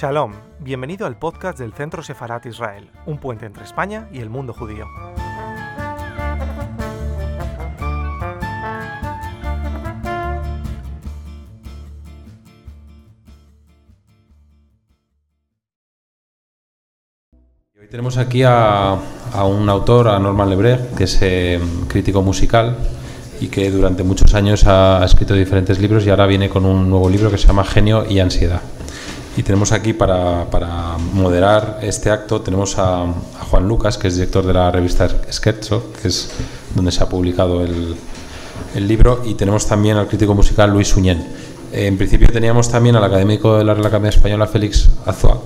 Shalom, bienvenido al podcast del Centro Sefarat Israel, un puente entre España y el mundo judío. Hoy tenemos aquí a, un autor, a Norman Lebrecht, que es eh, crítico musical y que durante muchos años ha escrito diferentes libros y ahora viene con un nuevo libro que se llama Genio y Ansiedad. Y tenemos aquí para, para moderar este acto, tenemos a, a, Juan Lucas, que es director de la revista Scherzo, que es donde se ha publicado el, el libro, y tenemos también al crítico musical Luis Uñén. En principio teníamos también al académico de la Real Academia Española, Félix Azua,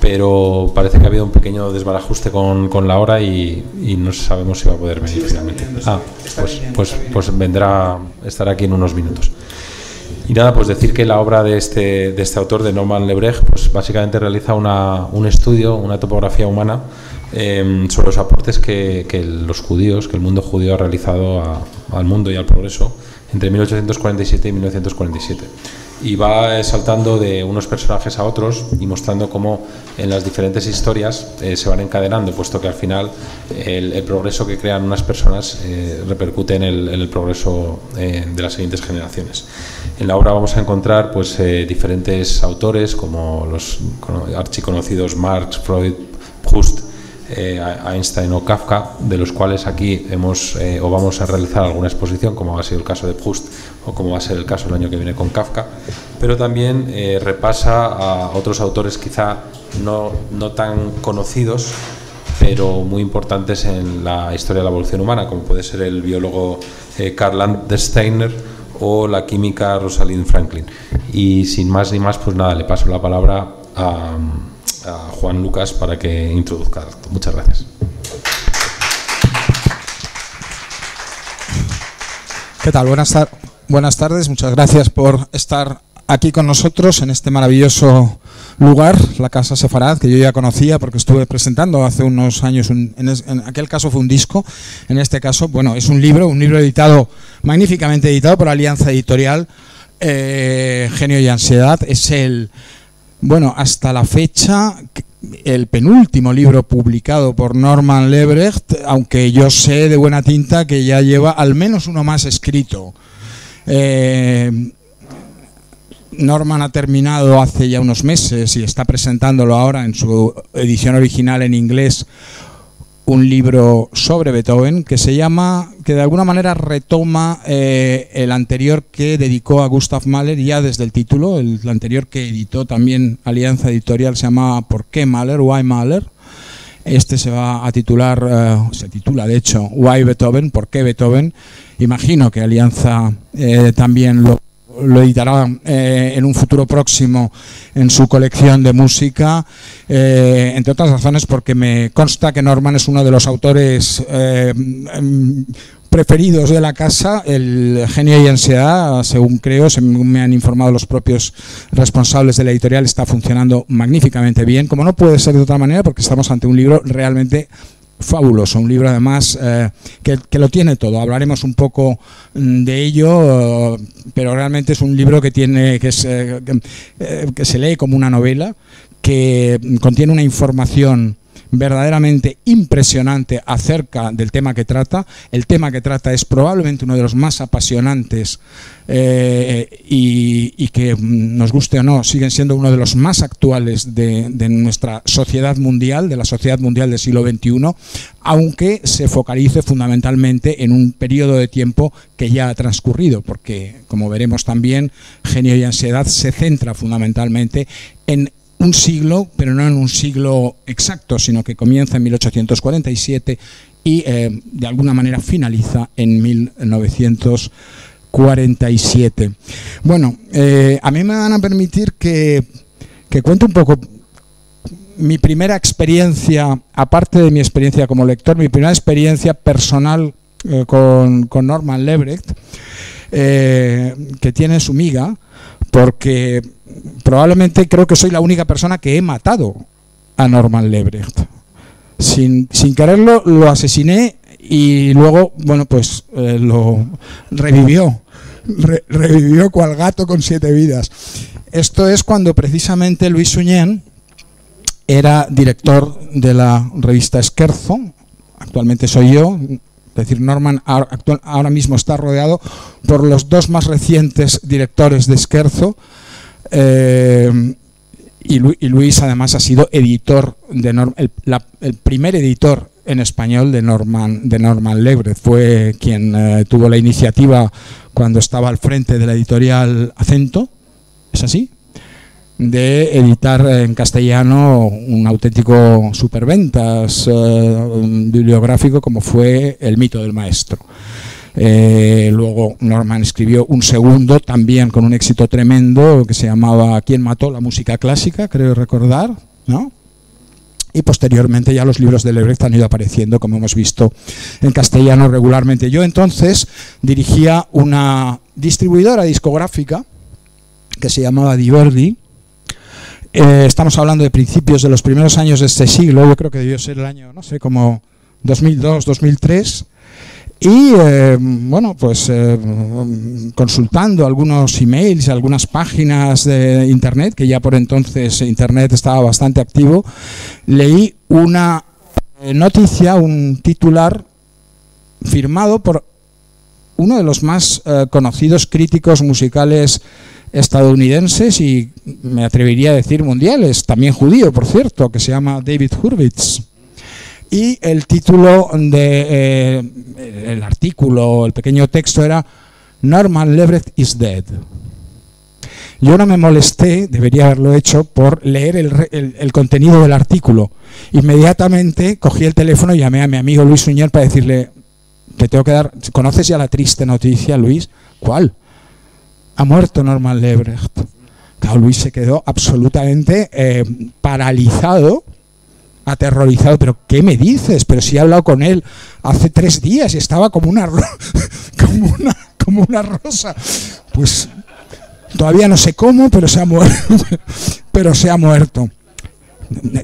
pero parece que ha habido un pequeño desbarajuste con, con la hora y, y, no sabemos si va a poder venir sí, finalmente. Ah, pues, pues, pues vendrá, estará aquí en unos minutos. Y nada, pues decir que la obra de este, de este autor, de Norman Lebrecht, pues básicamente realiza una, un estudio, una topografía humana eh, sobre los aportes que, que, los judíos, que el mundo judío ha realizado a, al mundo y al progreso entre 1847 y 1947 y va saltando de unos personajes a otros y mostrando cómo en las diferentes historias eh, se van encadenando, puesto que al final el, el progreso que crean unas personas eh, repercute en el, en el progreso eh, de las siguientes generaciones. En la obra vamos a encontrar pues, diferentes autores como los archiconocidos Marx, Freud, Proust, eh, Einstein o Kafka, de los cuales aquí hemos eh, o vamos a realizar alguna exposición, como ha sido el caso de Proust o como va a ser el caso el año que viene con Kafka, pero también eh, repasa a otros autores quizá no, no tan conocidos, pero muy importantes en la historia de la evolución humana, como puede ser el biólogo Karl Landsteiner o la química Rosalind Franklin. Y sin más ni más, pues nada, le paso la palabra a Juan Lucas para que introduzca. Muchas gracias. ¿Qué tal? Buenas, buenas tardes. Muchas gracias por estar aquí con nosotros en este maravilloso lugar, la Casa Sefarad, que yo ya conocía porque estuve presentando hace unos años, en, aquel caso fue un disco, en este caso, bueno, es un libro, un libro editado, magníficamente editado por Alianza Editorial, eh, Genio y Ansiedad, es el bueno, hasta la fecha, el penúltimo libro publicado por Norman Lebrecht, aunque yo sé de buena tinta que ya lleva al menos uno más escrito. Eh, Norman ha terminado hace ya unos meses y está presentándolo ahora en su edición original en inglés un libro sobre Beethoven que se llama, que de alguna manera retoma eh, el anterior que dedicó a Gustav Mahler ya desde el título, el, anterior que editó también Alianza Editorial se llama ¿Por qué Mahler? Why Mahler? Este se va a titular, eh, se titula de hecho Why Beethoven? ¿Por qué Beethoven? Imagino que Alianza eh, también lo lo editará eh, en un futuro próximo en su colección de música, eh, entre otras razones porque me consta que Norman es uno de los autores eh, preferidos de la casa, el genio y ansiedad, según creo, según me han informado los propios responsables de la editorial, está funcionando magníficamente bien, como no puede ser de otra manera, porque estamos ante un libro realmente fabuloso, un libro además eh, que, que, lo tiene todo. Hablaremos un poco mm, de ello, pero realmente es un libro que tiene que, eh, eh, que se lee como una novela, que contiene una información verdaderamente impresionante acerca del tema que trata. El tema que trata es probablemente uno de los más apasionantes eh, y, que nos guste o no, siguen siendo uno de los más actuales de, de, nuestra sociedad mundial, de la sociedad mundial del siglo XXI, aunque se focalice fundamentalmente en un periodo de tiempo que ya ha transcurrido, porque como veremos también, genio y ansiedad se centra fundamentalmente en un siglo, pero no en un siglo exacto, sino que comienza en 1847 y eh, de alguna manera finaliza en 1947. Bueno, eh, a mí me van a permitir que, que cuente un poco mi primera experiencia, aparte de mi experiencia como lector, mi primera experiencia personal eh, con, con, Norman Lebrecht, que tiene su miga, porque probablemente creo que soy la única persona que he matado a Norman Lebrecht. Sin, sin quererlo, lo asesiné y luego, bueno, pues eh, lo revivió revivió cual gato con siete vidas. Esto es cuando precisamente Luis Suñén era director de la revista Esquerzo, actualmente soy yo, es decir, Norman ahora mismo está rodeado por los dos más recientes directores de Esquerzo. Eh, y, Luis además ha sido editor de el, primer editor en español de Norman de Norman Lebre fue quien eh, tuvo la iniciativa cuando estaba al frente de la editorial Acento es así de editar en castellano un auténtico superventas eh, bibliográfico como fue El mito del maestro. Eh, luego Norman escribió un segundo, también con un éxito tremendo, que se llamaba ¿Quién mató la música clásica? Creo recordar, ¿no? Y posteriormente ya los libros de Lebrecht han ido apareciendo, como hemos visto, en castellano regularmente. Yo entonces dirigía una distribuidora discográfica que se llamaba Diverdi, eh, estamos hablando de principios de los primeros años de este siglo, yo creo que debió ser el año, no sé, como 2002, 2003. Y eh, bueno, pues eh, consultando algunos emails, algunas páginas de internet, que ya por entonces internet estaba bastante activo, leí una noticia, un titular firmado por uno de los más conocidos críticos musicales estadounidenses y me atrevería a decir mundiales, también judío, por cierto, que se llama David Hurwitz. Y el título del de, eh, artículo, el pequeño texto era Norman Leverett is dead. Yo no me molesté, debería haberlo hecho, por leer el, el, contenido del artículo. Inmediatamente cogí el teléfono y llamé a mi amigo Luis Uñer para decirle, te tengo que dar, ¿conoces ya la triste noticia, Luis? ¿Cuál? ha muerto Norman Lebrecht. Claro, Luis se quedó absolutamente eh, paralizado, aterrorizado. ¿Pero qué me dices? Pero si he hablado con él hace tres días y estaba como una, como una, como una rosa. Pues todavía no sé cómo, pero se ha muerto.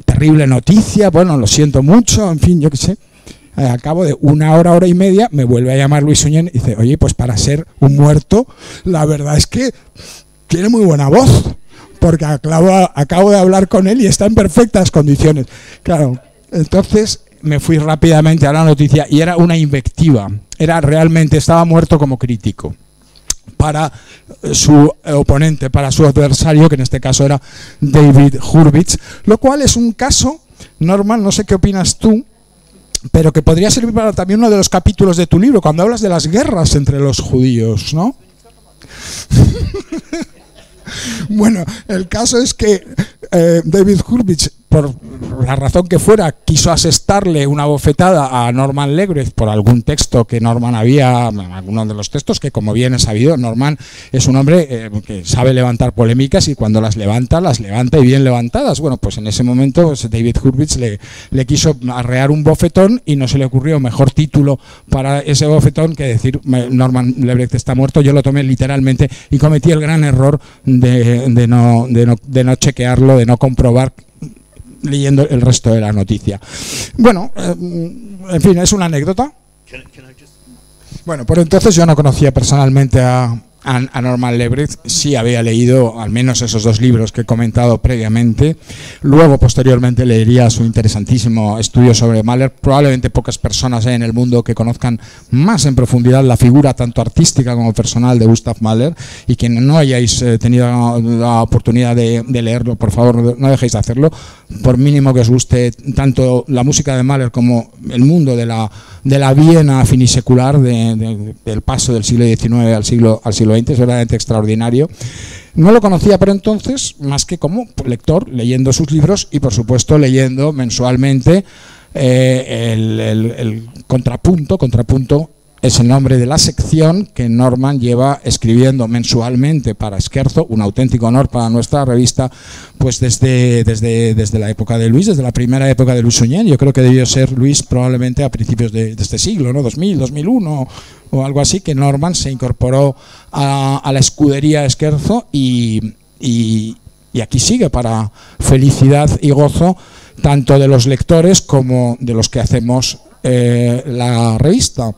Terrible noticia, bueno, lo siento mucho, en fin, yo qué sé. Eh, a cabo de una hora, hora y media, me vuelve a llamar Luis Uñén y dice, oye, pues para ser un muerto, la verdad es que tiene muy buena voz, porque acabo, de hablar con él y está en perfectas condiciones. Claro, entonces me fui rápidamente a la noticia y era una invectiva, era realmente, estaba muerto como crítico para su oponente, para su adversario, que en este caso era David Hurwitz, lo cual es un caso, Norman, no sé qué opinas tú, pero que podría servir para también uno de los capítulos de tu libro, cuando hablas de las guerras entre los judíos, ¿no? bueno, el caso es que eh, David Hurwitz por la razón que fuera, quiso asestarle una bofetada a Norman Legret por algún texto que Norman había, alguno de los textos que como bien he sabido, Norman es un hombre eh, que sabe levantar polémicas y cuando las levanta, las levanta y bien levantadas. Bueno, pues en ese momento David Hurwitz le, quiso arrear un bofetón y no se le ocurrió mejor título para ese bofetón que decir Norman Lebrecht está muerto. Yo lo tomé literalmente y cometí el gran error de, de, no, de, no, de no chequearlo, de no comprobar leyendo el resto de la noticia. Bueno, eh, en fin, es una anécdota. Bueno, por entonces yo no conocía personalmente a, a, Norman Lebrecht sí había leído al menos esos dos libros que he comentado previamente. Luego, posteriormente, leería su interesantísimo estudio sobre Mahler. Probablemente pocas personas hay en el mundo que conozcan más en profundidad la figura tanto artística como personal de Gustav Mahler y que no hayáis eh, tenido la oportunidad de, leerlo, por favor, no dejéis de hacerlo. Por mínimo que os guste tanto la música de Mahler como el mundo de la, de la Viena finisecular, de, del paso del siglo XIX al siglo, al siglo es verdaderamente extraordinario. No lo conocía por entonces, más que como lector, leyendo sus libros y por supuesto leyendo mensualmente eh, el, contrapunto, contrapunto es el nombre de la sección que Norman lleva escribiendo mensualmente para Esquerzo, un auténtico honor para nuestra revista, pues desde, desde, desde la época de Luis, desde la primera época de Luis Uñén, yo creo que debió ser Luis probablemente a principios de, este siglo, ¿no? 2000, 2001 o algo así, que Norman se incorporó a, la escudería Esquerzo y, y, y aquí sigue para felicidad y gozo tanto de los lectores como de los que hacemos eh, la revista.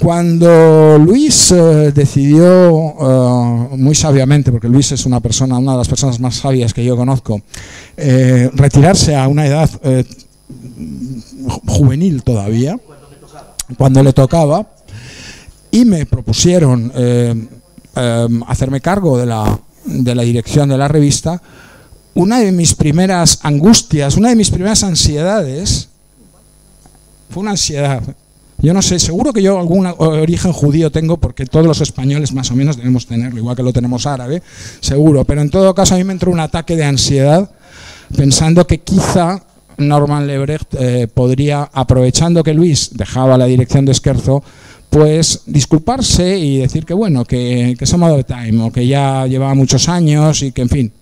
Cuando Luis eh, decidió, eh, muy sabiamente, porque Luis es una persona, una de las personas más sabias que yo conozco, eh, retirarse a una edad juvenil todavía, cuando le tocaba, y me propusieron hacerme cargo de la, de la dirección de la revista, una de mis primeras angustias, una de mis primeras ansiedades, fue una ansiedad yo no sé, seguro que yo algún origen judío tengo porque todos los españoles más o menos debemos tenerlo, igual que lo tenemos árabe, seguro. Pero en todo caso a mí me entró un ataque de ansiedad pensando que quizá Norman Lebrecht eh, podría, aprovechando que Luis dejaba la dirección de Esquerzo, pues disculparse y decir que bueno, que, que some of time, o que ya llevaba muchos años y que en fin,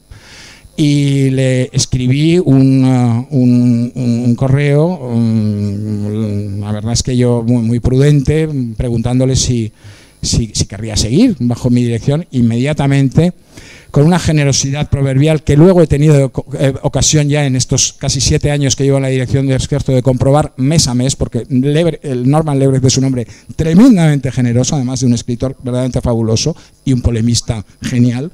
y le escribí un, uh, correo, la verdad es que yo muy, muy prudente, preguntándole si, si, si, querría seguir bajo mi dirección, inmediatamente con una generosidad proverbial que luego he tenido eh, ocasión ya en estos casi siete años que llevo en la dirección de Esquerzo de comprobar mes a mes, porque el Norman Lebrecht es un hombre tremendamente generoso, además de un escritor verdaderamente fabuloso y un polemista genial,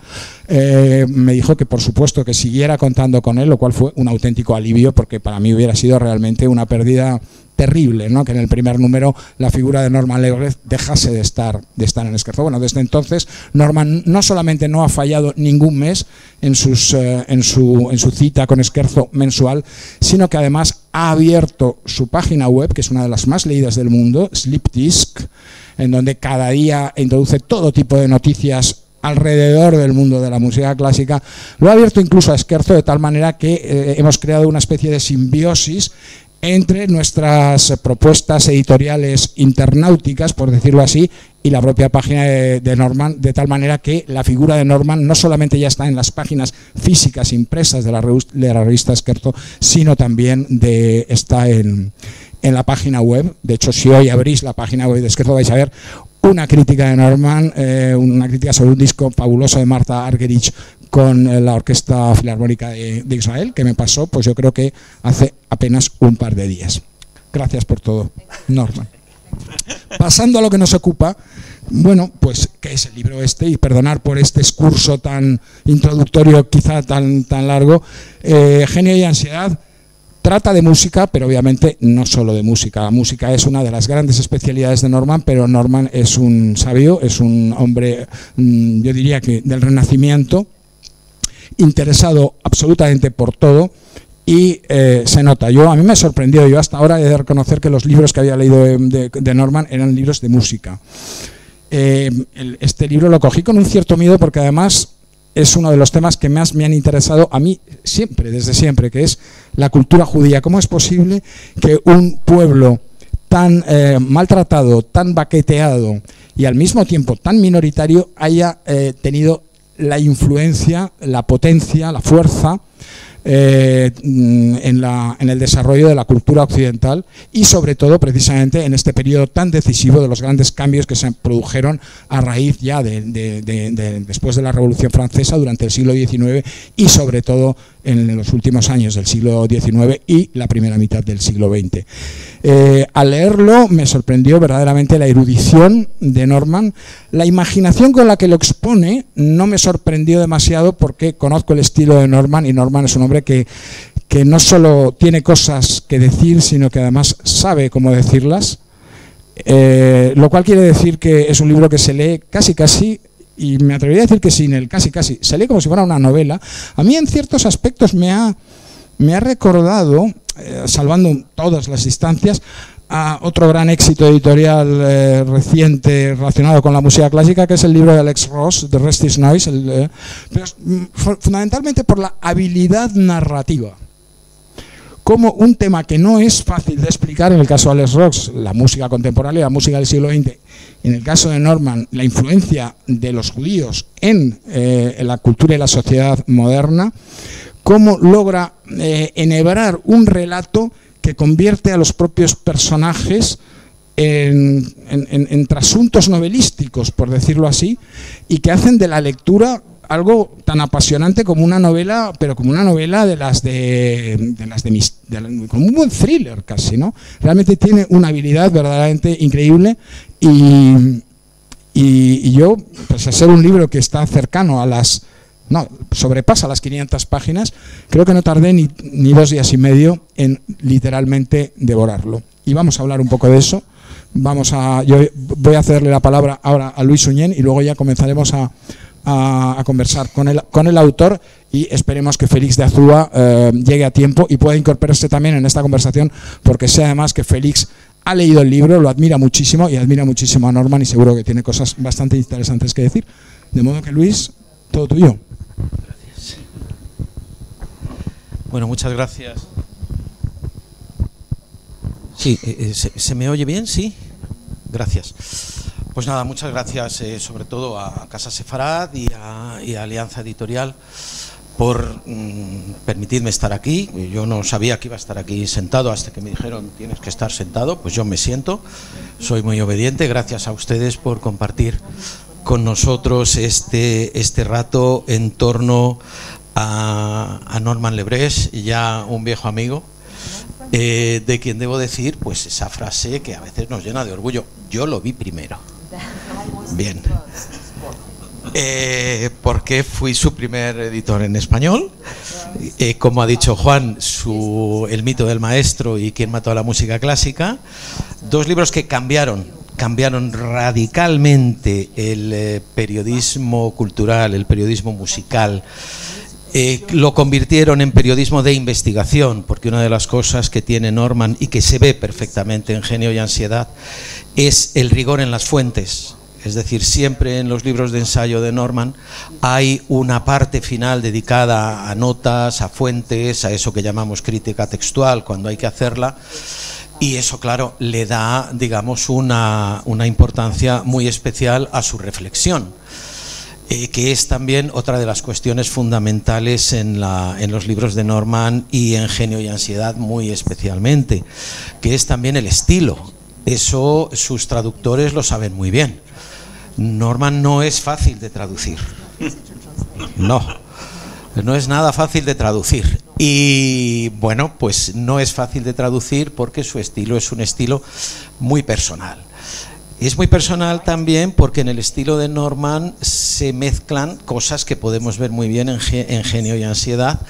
eh, me dijo que por supuesto que siguiera contando con él, lo cual fue un auténtico alivio, porque para mí hubiera sido realmente una pérdida terrible, ¿no? que en el primer número la figura de Norman Lebrecht dejase de estar, de estar en Esquerzo. Bueno, desde entonces Norman no solamente no ha fallado ningún mes en, sus, eh, en, su, en su cita con Esquerzo mensual, sino que además ha abierto su página web, que es una de las más leídas del mundo, Sleep Disc, en donde cada día introduce todo tipo de noticias alrededor del mundo de la música clásica, lo ha abierto incluso a Esquerzo de tal manera que eh, hemos creado una especie de simbiosis entre nuestras propuestas editoriales internauticas, por decirlo así, y la propia página de, Norman, de tal manera que la figura de Norman no solamente ya está en las páginas físicas impresas de la, revista Esquerto, sino también de, está en, la página web. De hecho, si hoy abrís la página web de Esquerto vais a ver una crítica de Norman, eh, una crítica sobre un disco fabuloso de Marta Argerich con eh, la Orquesta Filarmónica de, Israel, que me pasó, pues yo creo que hace apenas un par de días. Gracias por todo, Norman. Pasando a lo que nos ocupa, bueno, pues ¿qué es el libro este? Y perdonar por este excurso tan introductorio, quizá tan, tan largo. Eh, Genio y ansiedad trata de música, pero obviamente no solo de música. La música es una de las grandes especialidades de Norman, pero Norman es un sabio, es un hombre, mm, yo diría que del Renacimiento, interesado absolutamente por todo y eh, se nota. Yo a mí me sorprendió, yo hasta ahora he de reconocer que los libros que había leído de, Norman eran libros de música. Eh, este libro lo cogí con un cierto miedo porque además es uno de los temas que más me han interesado a mí siempre, desde siempre, que es la cultura judía. ¿Cómo es posible que un pueblo tan eh, maltratado, tan baqueteado y al mismo tiempo tan minoritario haya tenido la influencia, la potencia, la fuerza eh, en, la, en, el desarrollo de la cultura occidental y sobre todo precisamente en este periodo tan decisivo de los grandes cambios que se produjeron a raíz ya de, después de la Revolución Francesa durante el siglo XIX y sobre todo en los últimos años del siglo XIX y la primera mitad del siglo XX. Eh, al leerlo me sorprendió verdaderamente la erudición de Norman, la imaginación con la que lo expone no me sorprendió demasiado porque conozco el estilo de Norman y Norman es un hombre que, no solo tiene cosas que decir, sino que además sabe cómo decirlas. Eh, lo cual quiere decir que es un libro que se lee casi casi y me atrevería a decir que sin el casi casi, se lee como si fuera una novela, a mí en ciertos aspectos me ha, me ha recordado, eh, salvando todas las distancias, otro gran éxito editorial eh, reciente relacionado con la música clásica, que es el libro de Alex Ross, The Rest is Noise, eh, pero mm, fundamentalmente por la habilidad narrativa. Como un tema que no es fácil de explicar en el caso de Alex Ross, la música contemporánea, la música del siglo XX, en el caso de Norman, la influencia de los judíos en, eh, la cultura y la sociedad moderna, cómo logra enhebrar un relato que convierte a los propios personajes en, en, trasuntos novelísticos, por decirlo así, y que hacen de la lectura algo tan apasionante como una novela, pero como una novela de las de, las de, como un buen thriller casi, ¿no? Realmente tiene una habilidad verdaderamente increíble Y, y, yo, pues a ser un libro que está cercano a las, no, sobrepasa las 500 páginas, creo que no tardé ni, dos días y medio en literalmente devorarlo. Y vamos a hablar un poco de eso. Vamos a, yo voy a hacerle la palabra ahora a Luis Uñén y luego ya comenzaremos a, a, conversar con el, con el autor y esperemos que Félix de Azúa eh, llegue a tiempo y pueda incorporarse también en esta conversación porque sé además que Félix ha leído el libro, lo admira muchísimo y admira muchísimo a Norman y seguro que tiene cosas bastante interesantes que decir. De modo que Luis, todo tuyo. Gracias. Bueno, muchas gracias. Sí, eh, eh, ¿se, me oye bien? Sí. Gracias. Pues nada, muchas gracias eh, sobre todo a Casa Sefarad y a, Alianza Editorial por mm, permitirme estar aquí. Yo no sabía que iba a estar aquí sentado hasta que me dijeron tienes que estar sentado, pues yo me siento. Soy muy obediente. Gracias a ustedes por compartir con nosotros este, este rato en torno a, Norman Lebres, ya un viejo amigo, eh, de quien debo decir pues esa frase que a veces nos llena de orgullo. Yo lo vi primero. Bien. Eh, porque fui su primer editor en español. Eh, como ha dicho Juan, su, El mito del maestro y Quién mató a la música clásica. Dos libros que cambiaron, cambiaron radicalmente el eh, periodismo cultural, el periodismo musical. lo convirtieron en periodismo de investigación, porque una de las cosas que tiene Norman y que se ve perfectamente en Genio y Ansiedad es el rigor en las fuentes. Es decir, siempre en los libros de ensayo de Norman hay una parte final dedicada a notas, a fuentes, a eso que llamamos crítica textual cuando hay que hacerla. Y eso, claro, le da, digamos, una, importancia muy especial a su reflexión. Eh, que es también otra de las cuestiones fundamentales en, la, en, los libros de Norman y en Genio y Ansiedad muy especialmente, que es también el estilo. Eso sus traductores lo saben muy bien. Norman no es fácil de traducir. No, no es nada fácil de traducir. Y bueno, pues no es fácil de traducir porque su estilo es un estilo muy personal. Es muy personal también porque en el estilo de Norman se mezclan cosas que podemos ver muy bien en, Genio y Ansiedad.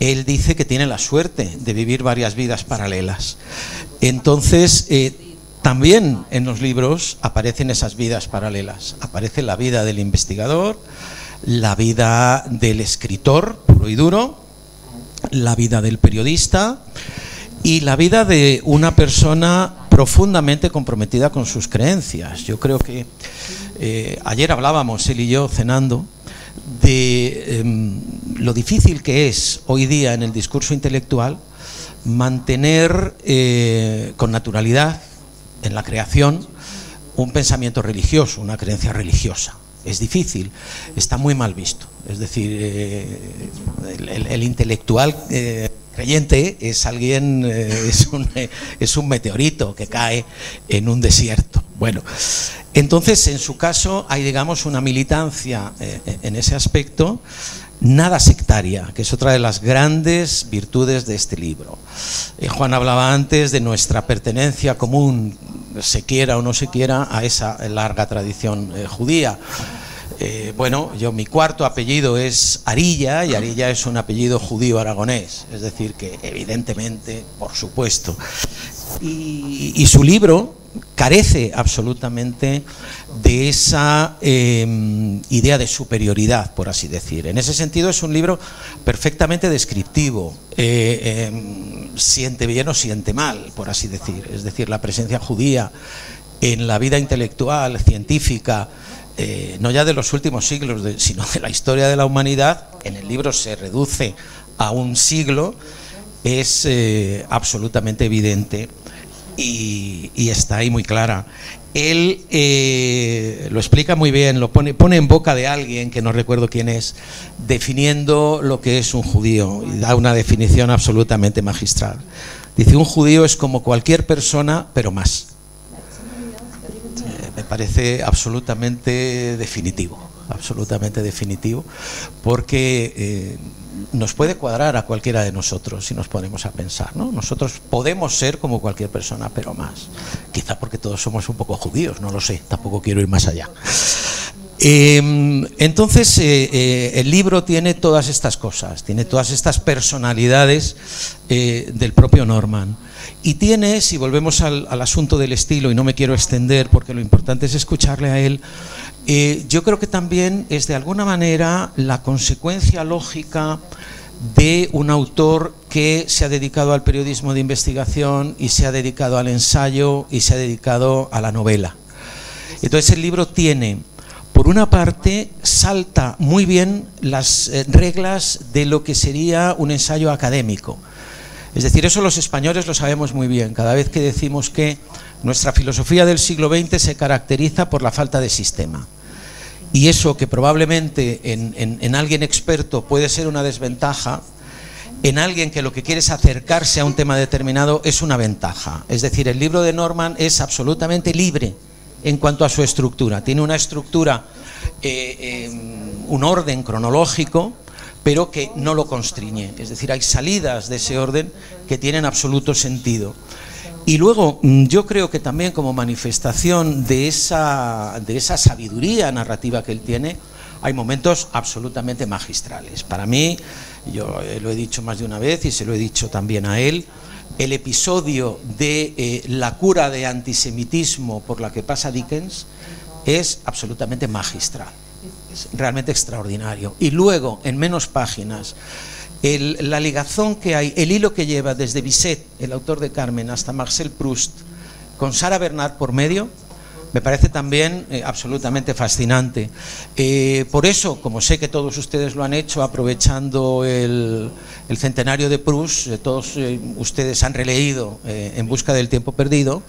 Él dice que tiene la suerte de vivir varias vidas paralelas. Entonces, eh, también en los libros aparecen esas vidas paralelas. Aparece la vida del investigador, la vida del escritor puro y duro, la vida del periodista y la vida de una persona profundamente comprometida con sus creencias. Yo creo que eh, ayer hablábamos él y yo cenando de em, lo difícil que es hoy día en el discurso intelectual mantener eh, con naturalidad en la creación un pensamiento religioso, una creencia religiosa. Es difícil, está muy mal visto. Es decir, eh, el, intelectual eh, creyente es alguien, eh, es, un, es un meteorito que cae en un desierto. Bueno, entonces en su caso hay, digamos, una militancia en ese aspecto nada sectaria, que es otra de las grandes virtudes de este libro. Eh, Juan hablaba antes de nuestra pertenencia común, se quiera o no se quiera, a esa larga tradición eh, judía. Eh, bueno, yo mi cuarto apellido es Arilla y Arilla es un apellido judío aragonés, es decir, que evidentemente, por supuesto. y su libro, carece absolutamente de esa em, idea de superioridad, por así decir. En ese sentido es un libro perfectamente descriptivo, eh, em, siente bien o siente mal, por así decir. Es decir, la presencia judía en la vida intelectual, científica, eh, no ya de los últimos siglos, sino de la historia de la humanidad, en el libro se reduce a un siglo, es eh, absolutamente evidente y, está ahí muy clara. Él eh, lo explica muy bien, lo pone, pone en boca de alguien que no recuerdo quién es, definiendo lo que es un judío y da una definición absolutamente magistral. Dice, un judío es como cualquier persona, pero más. Eh, me parece absolutamente definitivo, absolutamente definitivo, porque... Eh, nos puede cuadrar a cualquiera de nosotros si nos ponemos a pensar. ¿no? Nosotros podemos ser como cualquier persona, pero más. Quizá porque todos somos un poco judíos, no lo sé, tampoco quiero ir más allá. Em, entonces, eh, eh, el libro tiene todas estas cosas, tiene todas estas personalidades eh, del propio Norman. Y tiene, si volvemos al, asunto del estilo, y no me quiero extender porque lo importante es escucharle a él, yo creo que también es de alguna manera la consecuencia lógica de un autor que se ha dedicado al periodismo de investigación y se ha dedicado al ensayo y se ha dedicado a la novela. Entonces el libro tiene por una parte, salta muy bien las eh, reglas de lo que sería un ensayo académico. Es decir, eso los españoles lo sabemos muy bien. Cada vez que decimos que nuestra filosofía del siglo XX se caracteriza por la falta de sistema. Y eso que probablemente en, alguien experto puede ser una desventaja, en alguien que lo que quiere es acercarse a un tema determinado es una ventaja. Es decir, el libro de Norman es absolutamente libre en cuanto a su estructura. Tiene una estructura, eh, em, un orden cronológico, pero que no lo constriñe. Es decir, hay salidas de ese orden que tienen absoluto sentido. Y luego, mm, yo creo que también como manifestación de esa, de esa sabiduría narrativa que él tiene, hay momentos absolutamente magistrales. Para mí, yo lo he dicho más de una vez y se lo he dicho también a él, el episodio de eh, la cura de antisemitismo por la que pasa Dickens es absolutamente magistral, es realmente extraordinario. Y luego, en menos páginas, la ligazón que hay, el hilo que lleva desde Bisset, el autor de Carmen, hasta Marcel Proust, con Sara Bernard por medio, me parece también eh, absolutamente fascinante. Eh, por eso, como sé que todos ustedes lo han hecho, aprovechando el, centenario de Proust, eh, todos ustedes han releído En Busca del Tiempo Perdido,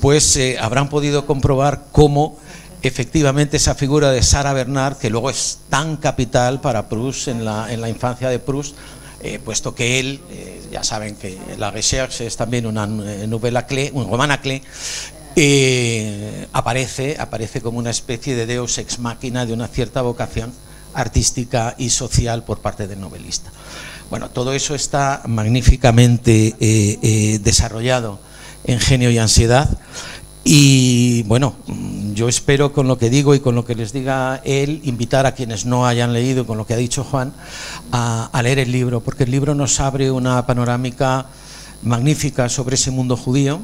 pues habrán podido comprobar cómo efectivamente esa figura de Sara Bernard, que luego es tan capital para Proust en la, en la infancia de Proust, puesto que él, ya saben que La Recherche es también una novela clé, un romana clé, eh, aparece, aparece como una especie de deus ex machina de una cierta vocación artística y social por parte del novelista. Bueno, todo eso está magníficamente eh, eh, desarrollado en Genio y Ansiedad. Y bueno, yo espero con lo que digo y con lo que les diga él, invitar a quienes no hayan leído, con lo que ha dicho Juan, a, a leer el libro, porque el libro nos abre una panorámica magnífica sobre ese mundo judío,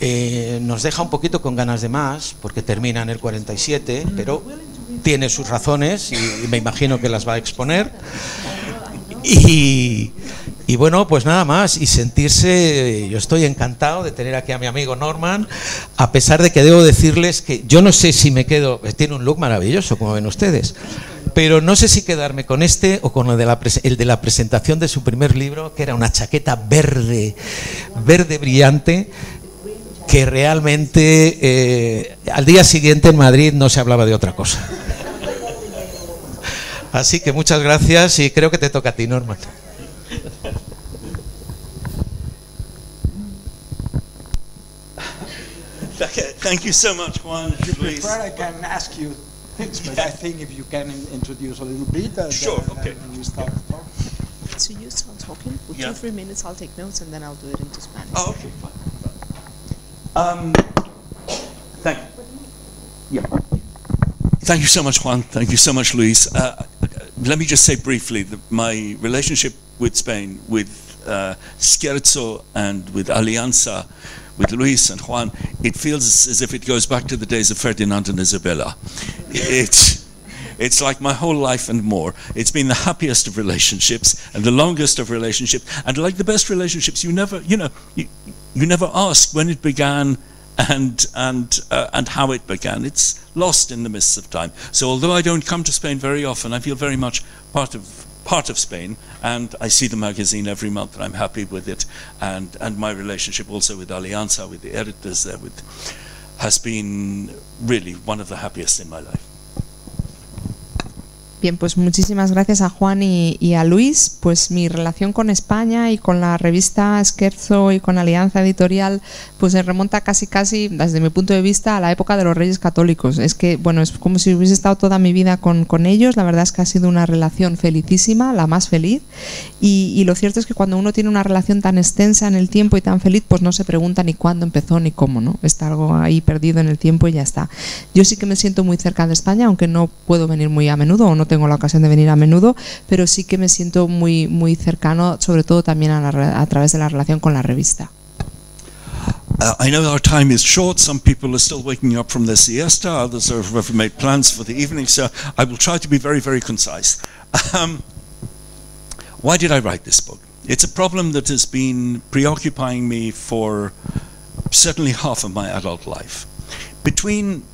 eh, nos deja un poquito con ganas de más, porque termina en el 47, pero tiene sus razones y, me imagino que las va a exponer. Y, bueno, pues nada más, y sentirse, yo estoy encantado de tener aquí a mi amigo Norman, a pesar de que debo decirles que yo no sé si me quedo, tiene un look maravilloso, como ven ustedes, pero no sé si quedarme con este o con el de la, el de la presentación de su primer libro, que era una chaqueta verde, verde brillante, que realmente eh, al día siguiente en Madrid no se hablaba de otra cosa. Así que muchas gracias y creo que te toca a ti, Norman. Thank you so much, Juan. If you prefer, I can ask you things, but I think if you can introduce a little bit, uh, sure, then, okay. we start talking. So you start talking. For Yeah. two, three minutes, I'll take notes, and then I'll do it into Spanish. Oh, okay, fine. Um, thank Yeah. Thank you so much, Juan. Thank you so much, Luis. Uh, let me just say briefly that my relationship with Spain, with uh, Scherzo and with Alianza, with Luis and Juan, it feels as if it goes back to the days of Ferdinand and Isabella. It's, it's like my whole life and more. It's been the happiest of relationships and the longest of relationships. And like the best relationships, you never, you know, you, you never ask when it began and and uh, and how it began. It's lost in the mists of time. So although I don't come to Spain very often, I feel very much part of part of Spain, and I see the magazine every month, and I'm happy with it. And and my relationship also with Alianza, with the editors there, with has been really one of the happiest in my life. Bien, pues muchísimas gracias a Juan y, a Luis. Pues mi relación con España y con la revista Scherzo y con Alianza Editorial, pues se remonta casi casi, desde mi punto de vista, a la época de los Reyes Católicos. Es que, bueno, es como si hubiese estado toda mi vida con, con ellos. La verdad es que ha sido una relación felicísima, la más feliz. Y, y, lo cierto es que cuando uno tiene una relación tan extensa en el tiempo y tan feliz, pues no se pregunta ni cuándo empezó ni cómo, ¿no? Está algo ahí perdido en el tiempo y ya está. Yo sí que me siento muy cerca de España, aunque no puedo venir muy a menudo o no tengo la ocasión de venir a menudo, pero sí que me siento muy, muy cercano, sobre todo también a, la, a través de la relación con la revista. Uh, I know our time is short. Some people are still waking up from their siesta. Others have made plans for the evening. So I will try to be very, very concise. Um, why did I write this book? It's a problem that has been preoccupying me for certainly half of my adult life. Between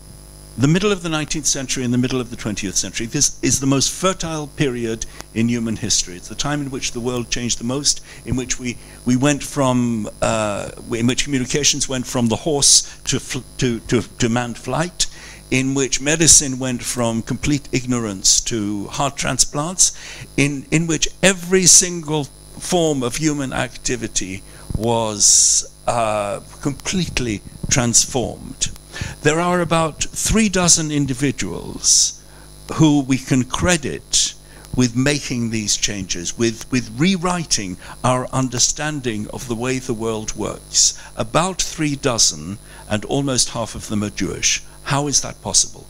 the middle of the 19th century and the middle of the 20th century. This is the most fertile period in human history. It's the time in which the world changed the most, in which we, we went from, uh, in which communications went from the horse to, to, to, to manned flight, in which medicine went from complete ignorance to heart transplants, in, in which every single form of human activity was uh, completely transformed. There are about three dozen individuals who we can credit with making these changes, with, with rewriting our understanding of the way the world works. About three dozen, and almost half of them are Jewish. How is that possible?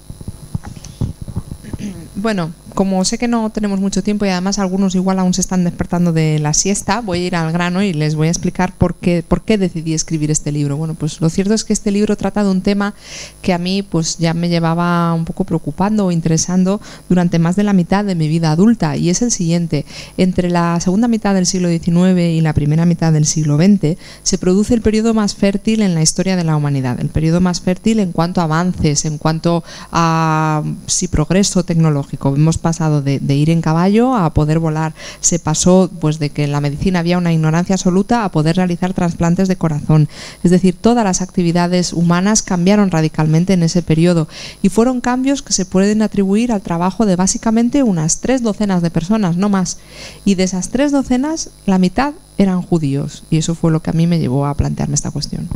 Bueno, como sé que no tenemos mucho tiempo y además algunos igual aún se están despertando de la siesta, voy a ir al grano y les voy a explicar por qué, por qué decidí escribir este libro. Bueno, pues lo cierto es que este libro trata de un tema que a mí pues ya me llevaba un poco preocupando o interesando durante más de la mitad de mi vida adulta y es el siguiente. Entre la segunda mitad del siglo XIX y la primera mitad del siglo XX se produce el periodo más fértil en la historia de la humanidad, el periodo más fértil en cuanto a avances, en cuanto a sí, progreso tecnológico. Vemos pasado de, de, ir en caballo a poder volar. Se pasó pues de que en la medicina había una ignorancia absoluta a poder realizar trasplantes de corazón. Es decir, todas las actividades humanas cambiaron radicalmente en ese periodo y fueron cambios que se pueden atribuir al trabajo de básicamente unas tres docenas de personas, no más. Y de esas tres docenas, la mitad eran judíos y eso fue lo que a mí me llevó a plantearme esta cuestión.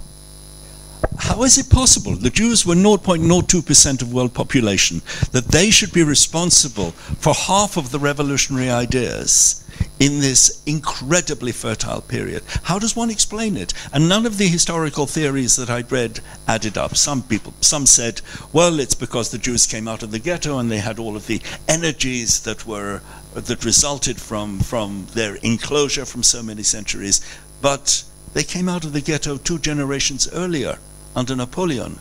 How is it possible? The Jews were 0.02% of world population, that they should be responsible for half of the revolutionary ideas in this incredibly fertile period. How does one explain it? And none of the historical theories that I'd read added up. Some people, some said, well, it's because the Jews came out of the ghetto and they had all of the energies that were that resulted from from their enclosure from so many centuries, but they came out of the ghetto two generations earlier under Napoleon.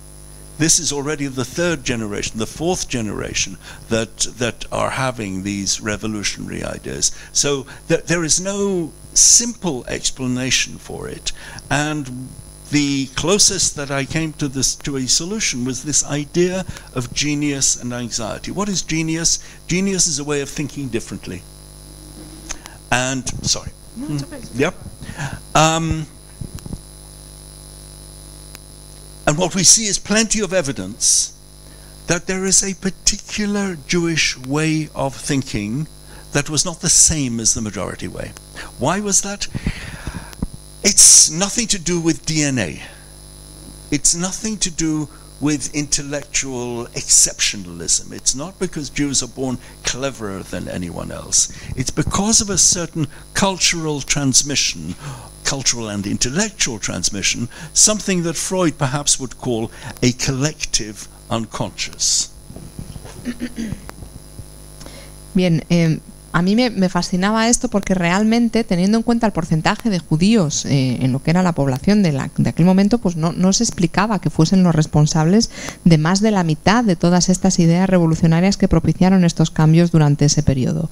This is already the third generation, the fourth generation that that are having these revolutionary ideas. So th- there is no simple explanation for it, and the closest that I came to this to a solution was this idea of genius and anxiety. What is genius? Genius is a way of thinking differently. And sorry. No, Yep. Um, and what we see is plenty of evidence that there is a particular Jewish way of thinking that was not the same as the majority way. Why was that? It's nothing to do with DNA. It's nothing to do with intellectual exceptionalism. It's not because Jews are born cleverer than anyone else. It's because of a certain cultural transmission, cultural and intellectual transmission, something that Freud perhaps would call a collective unconscious. Bien, eh, a mí me, me, fascinaba esto porque realmente, teniendo en cuenta el porcentaje de judíos eh, en lo que era la población de, la, de aquel momento, pues no, no, se explicaba que fuesen los responsables de más de la mitad de todas estas ideas revolucionarias que propiciaron estos cambios durante ese periodo.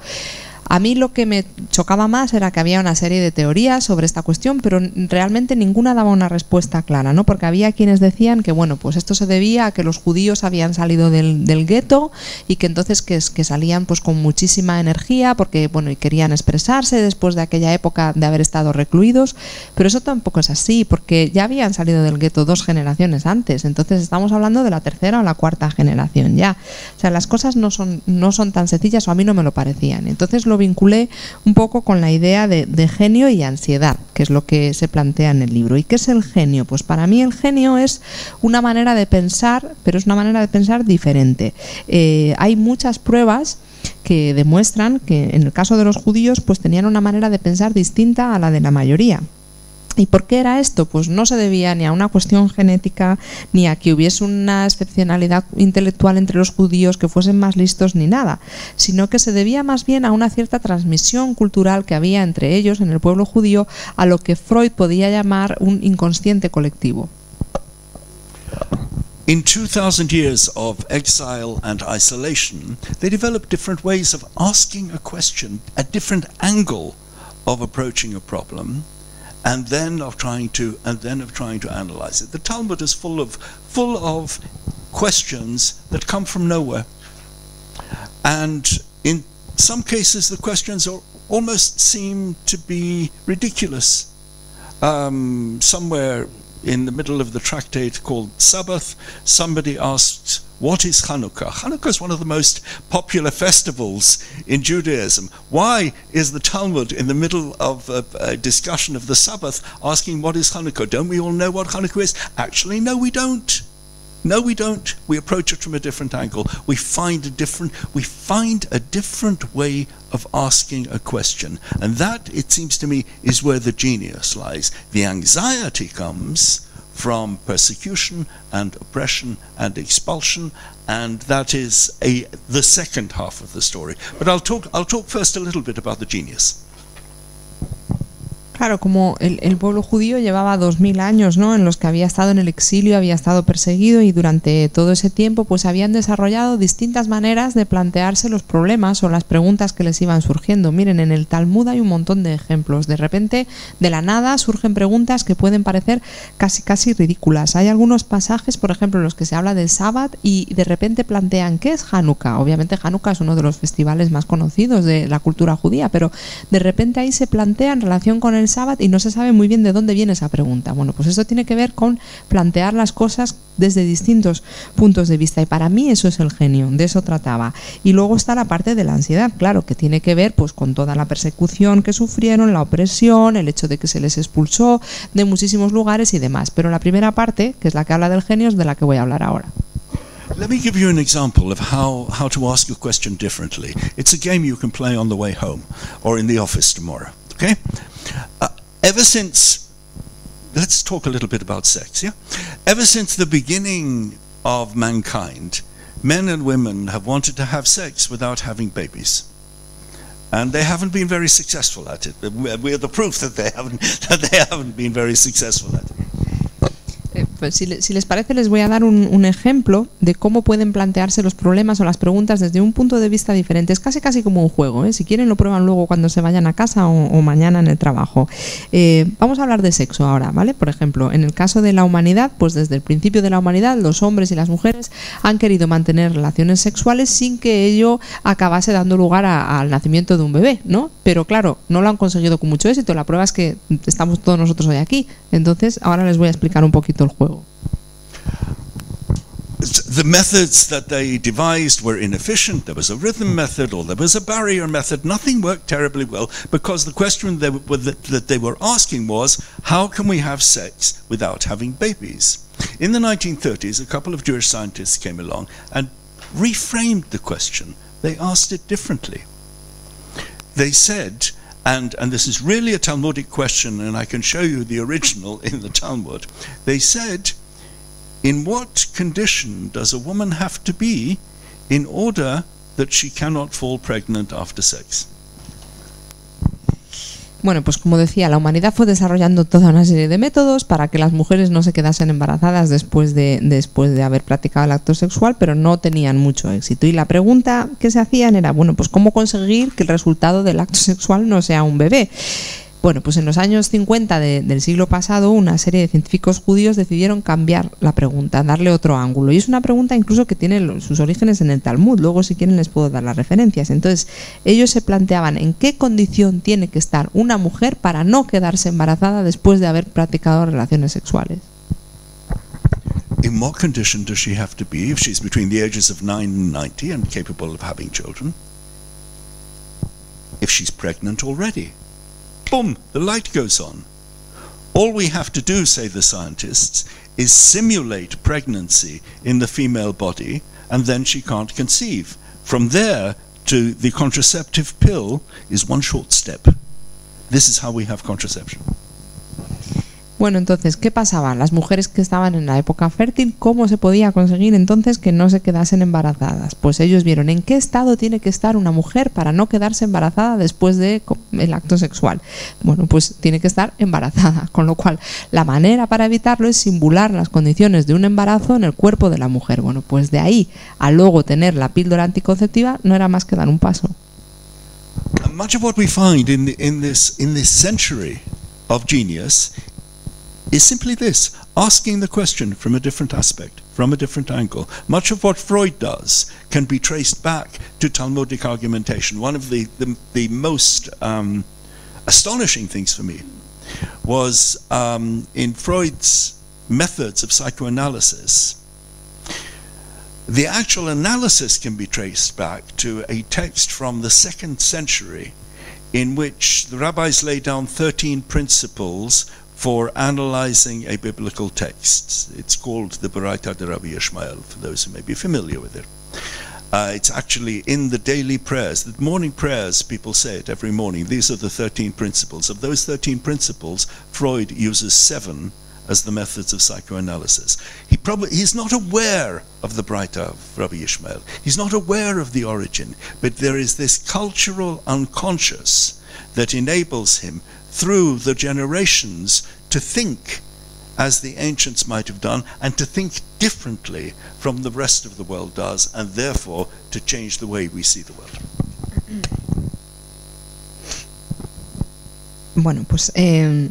A mí lo que me chocaba más era que había una serie de teorías sobre esta cuestión, pero realmente ninguna daba una respuesta clara, ¿no? Porque había quienes decían que, bueno, pues esto se debía a que los judíos habían salido del, del gueto y que entonces que, salían pues con muchísima energía porque, bueno, y querían expresarse después de aquella época de haber estado recluidos, pero eso tampoco es así, porque ya habían salido del gueto dos generaciones antes, entonces estamos hablando de la tercera o la cuarta generación ya. O sea, las cosas no son, no son tan sencillas o a mí no me lo parecían. Entonces vinculé un poco con la idea de, de genio y ansiedad, que es lo que se plantea en el libro. ¿Y qué es el genio? Pues para mí el genio es una manera de pensar, pero es una manera de pensar diferente. Eh, hay muchas pruebas que demuestran que en el caso de los judíos pues tenían una manera de pensar distinta a la de la mayoría. ¿Y por qué era esto? Pues no se debía ni a una cuestión genética, ni a que hubiese una excepcionalidad intelectual entre los judíos que fuesen más listos ni nada, sino que se debía más bien a una cierta transmisión cultural que había entre ellos en el pueblo judío a lo que Freud podía llamar un inconsciente colectivo. In 2,000 years of exile and isolation, they developed different ways of asking a question, a different angle of approaching a problem, and then of trying to and then of trying to analyze it. The Talmud is full of full of questions that come from nowhere, and in some cases the questions are, almost seem to be ridiculous. Um, somewhere in the middle of the tractate called Sabbath, somebody asked, What is Hanukkah? Hanukkah is one of the most popular festivals in Judaism. Why is the Talmud in the middle of a, a discussion of the Sabbath asking, What is Hanukkah? Don't we all know what Hanukkah is? Actually, no, we don't. No, we don't. We approach it from a different angle. We find a different we find a different way of asking a question. And that, it seems to me, is where the genius lies. The anxiety comes from persecution and oppression and expulsion, and that is a the second half of the story. But I'll talk I'll talk first a little bit about the genius. Claro, como el, pueblo judío llevaba dos mil años, ¿no? En los que había estado en el exilio, había estado perseguido y durante todo ese tiempo, pues habían desarrollado distintas maneras de plantearse los problemas o las preguntas que les iban surgiendo. Miren, en el Talmud hay un montón de ejemplos. De repente, de la nada, surgen preguntas que pueden parecer casi casi ridículas. Hay algunos pasajes, por ejemplo, en los que se habla del Sabbat y de repente plantean qué es Hanukkah. Obviamente, Hanukkah es uno de los festivales más conocidos de la cultura judía, pero de repente ahí se plantea en relación con el Sabbath y no se sabe muy bien de dónde viene esa pregunta. Bueno, pues esto tiene que ver con plantear las cosas desde distintos puntos de vista y para mí eso es el genio, de eso trataba. Y luego está la parte de la ansiedad, claro, que tiene que ver pues con toda la persecución que sufrieron, la opresión, el hecho de que se les expulsó de muchísimos lugares y demás. Pero la primera parte, que es la que habla del genio, es de la que voy a hablar ahora. Let me give you an example of how, how to ask a question differently. It's a game you can play on the way home or in the office tomorrow. Okay? Uh, ever since, let's talk a little bit about sex, yeah? Ever since the beginning of mankind, men and women have wanted to have sex without having babies. And they haven't been very successful at it. We're the proof that they haven't, that they haven't been very successful at it. Pues si, les parece, les voy a dar un, ejemplo de cómo pueden plantearse los problemas o las preguntas desde un punto de vista diferente. Es casi casi como un juego. ¿eh? Si quieren, lo prueban luego cuando se vayan a casa o, mañana en el trabajo. Eh, vamos a hablar de sexo ahora, ¿vale? Por ejemplo, en el caso de la humanidad, pues desde el principio de la humanidad, los hombres y las mujeres han querido mantener relaciones sexuales sin que ello acabase dando lugar al nacimiento de un bebé, ¿no? Pero claro, no lo han conseguido con mucho éxito. La prueba es que estamos todos nosotros hoy aquí. Entonces, ahora les voy a explicar un poquito el juego. The methods that they devised were inefficient. There was a rhythm method or there was a barrier method. Nothing worked terribly well because the question they were, that they were asking was how can we have sex without having babies? In the 1930s, a couple of Jewish scientists came along and reframed the question. They asked it differently. They said, and, and this is really a Talmudic question, and I can show you the original in the Talmud. They said, In what condition does a woman have to be in order that she cannot fall pregnant after sex? Bueno, pues como decía, la humanidad fue desarrollando toda una serie de métodos para que las mujeres no se quedasen embarazadas después de, después de haber practicado el acto sexual, pero no tenían mucho éxito. Y la pregunta que se hacían era, bueno, pues cómo conseguir que el resultado del acto sexual no sea un bebé. Bueno, pues en los años 50 de- del siglo pasado, una serie de científicos judíos decidieron cambiar la pregunta, darle otro ángulo. Y es una pregunta incluso que tiene sus orígenes en el Talmud. Luego, si quieren, les puedo dar las referencias. Entonces, ellos se planteaban en qué condición tiene que estar una mujer para no quedarse embarazada después de haber practicado relaciones sexuales. In what condition does she have to be if she's between the ages of 9 and 90 and capable of having children? If she's pregnant already. Boom, the light goes on. All we have to do, say the scientists, is simulate pregnancy in the female body, and then she can't conceive. From there to the contraceptive pill is one short step. This is how we have contraception. Bueno, entonces, ¿qué pasaba? Las mujeres que estaban en la época fértil, ¿cómo se podía conseguir entonces que no se quedasen embarazadas? Pues ellos vieron en qué estado tiene que estar una mujer para no quedarse embarazada después del acto sexual. Bueno, pues tiene que estar embarazada, con lo cual la manera para evitarlo es simular las condiciones de un embarazo en el cuerpo de la mujer. Bueno, pues de ahí a luego tener la píldora anticonceptiva no era más que dar un paso. Much of what we find in, the, in, this, in this is simply this asking the question from a different aspect, from a different angle. Much of what Freud does can be traced back to Talmudic argumentation. One of the, the, the most um, astonishing things for me was um, in Freud's methods of psychoanalysis. The actual analysis can be traced back to a text from the second century in which the rabbis lay down 13 principles for analyzing a biblical text. It's called the Baraita de Rabbi Ishmael, for those who may be familiar with it. Uh, it's actually in the daily prayers, the morning prayers, people say it every morning. These are the 13 principles. Of those 13 principles, Freud uses seven as the methods of psychoanalysis. He probably he's not aware of the Breita of Rabbi Ishmael. He's not aware of the origin, but there is this cultural unconscious that enables him through the generations to think as the ancients might have done and to think differently from the rest of the world does and therefore to change the way we see the world. Bueno, pues eh,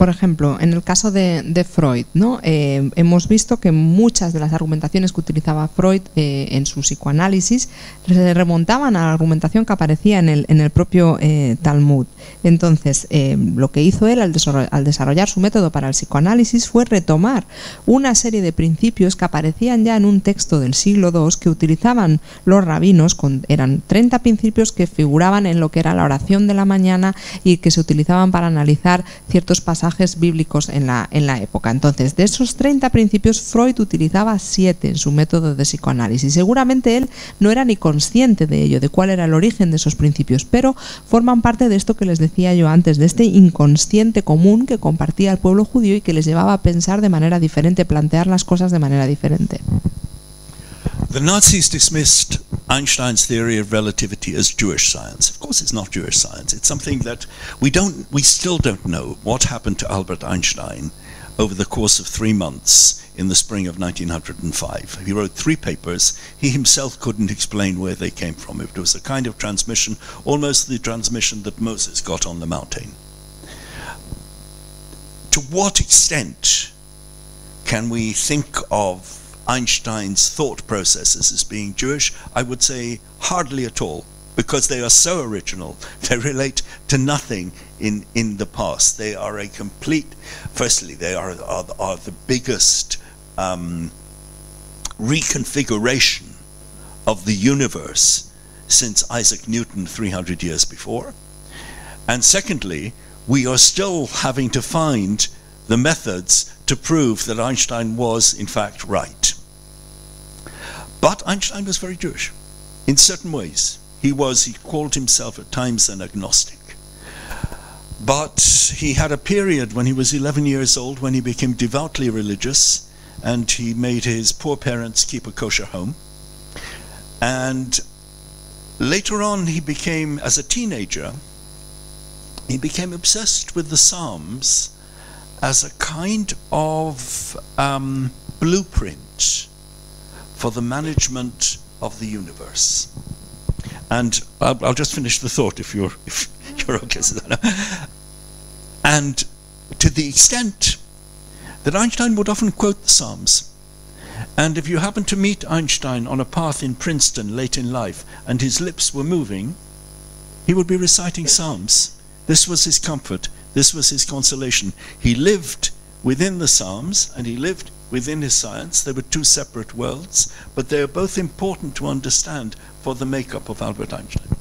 por ejemplo, en el caso de, Freud, ¿no? Eh, hemos visto que muchas de las argumentaciones que utilizaba Freud eh, en su psicoanálisis se remontaban a la argumentación que aparecía en el, en el propio eh, Talmud. Entonces, lo que hizo él al, al desarrollar su método para el psicoanálisis fue retomar una serie de principios que aparecían ya en un texto del siglo II que utilizaban los rabinos, con, eran 30 principios que figuraban en lo que era la oración de la mañana y que se utilizaban para analizar ciertos pasajes bíblicos en la, en la época. Entonces, de esos 30 principios, Freud utilizaba 7 en su método de psicoanálisis. Seguramente él no era ni consciente de ello, de cuál era el origen de esos principios, pero forman parte de esto que les decía yo antes, de este inconsciente común que compartía el pueblo judío y que les llevaba a pensar de manera diferente, plantear las cosas de manera diferente. The Nazis dismissed Einstein's theory of relativity as Jewish science. Of course, it's not Jewish science. It's something that we don't, we still don't know what happened to Albert Einstein over the course of three months in the spring of 1905. He wrote three papers. He himself couldn't explain where they came from. It was a kind of transmission, almost the transmission that Moses got on the mountain. To what extent can we think of Einstein's thought processes as being Jewish? I would say hardly at all, because they are so original. They relate to nothing in, in the past. They are a complete, firstly, they are, are, are the biggest um, reconfiguration of the universe since Isaac Newton 300 years before. And secondly, we are still having to find the methods to prove that Einstein was, in fact, right. But Einstein was very Jewish in certain ways. He was, he called himself at times an agnostic. But he had a period when he was 11 years old when he became devoutly religious and he made his poor parents keep a kosher home. And later on, he became, as a teenager, he became obsessed with the Psalms as a kind of um, blueprint for the management of the universe. And I'll, I'll just finish the thought if you're if you're okay. And to the extent that Einstein would often quote the Psalms. And if you happen to meet Einstein on a path in Princeton late in life and his lips were moving, he would be reciting Psalms. This was his comfort, this was his consolation. He lived within the Psalms and he lived within his science. They were two separate worlds, but they are both important to understand for the makeup of Albert Einstein.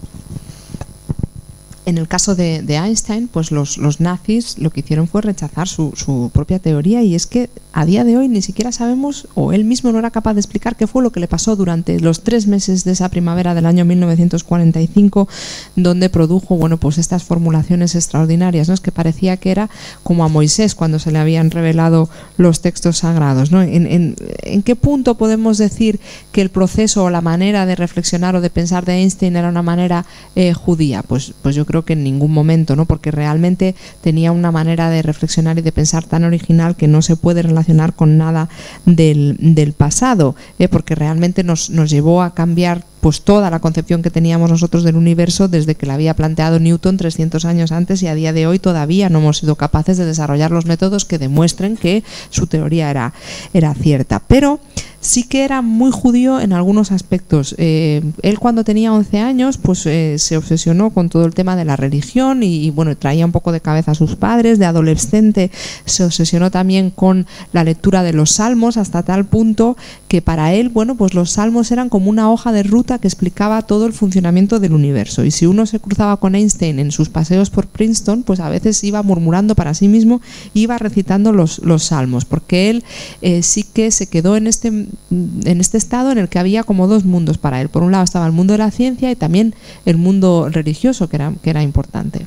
En el caso de, Einstein, pues los, nazis lo que hicieron fue rechazar su, propia teoría y es que a día de hoy ni siquiera sabemos, o él mismo no era capaz de explicar qué fue lo que le pasó durante los tres meses de esa primavera del año 1945, donde produjo, bueno, pues estas formulaciones extraordinarias, ¿no? Es que parecía que era como a Moisés cuando se le habían revelado los textos sagrados, ¿no? ¿En, en, en qué punto podemos decir que el proceso o la manera de reflexionar o de pensar de Einstein era una manera eh, judía? Pues, pues yo creo que en ningún momento, ¿no? Porque realmente tenía una manera de reflexionar y de pensar tan original que no se puede relacionar con nada del, del pasado, ¿eh? porque realmente nos, nos llevó a cambiar pues toda la concepción que teníamos nosotros del universo desde que la había planteado Newton 300 años antes y a día de hoy todavía no hemos sido capaces de desarrollar los métodos que demuestren que su teoría era, era cierta. Pero sí que era muy judío en algunos aspectos. Eh, él cuando tenía 11 años pues eh, se obsesionó con todo el tema de la religión y, y, bueno, traía un poco de cabeza a sus padres. De adolescente se obsesionó también con la lectura de los salmos hasta tal punto que para él, bueno, pues los salmos eran como una hoja de ruta que explicaba todo el funcionamiento del universo. Y si uno se cruzaba con Einstein en sus paseos por Princeton, pues a veces iba murmurando para sí mismo, iba recitando los, los salmos, porque él eh, sí que se quedó en este, en este estado en el que había como dos mundos para él. Por un lado estaba el mundo de la ciencia y también el mundo religioso, que era, que era importante.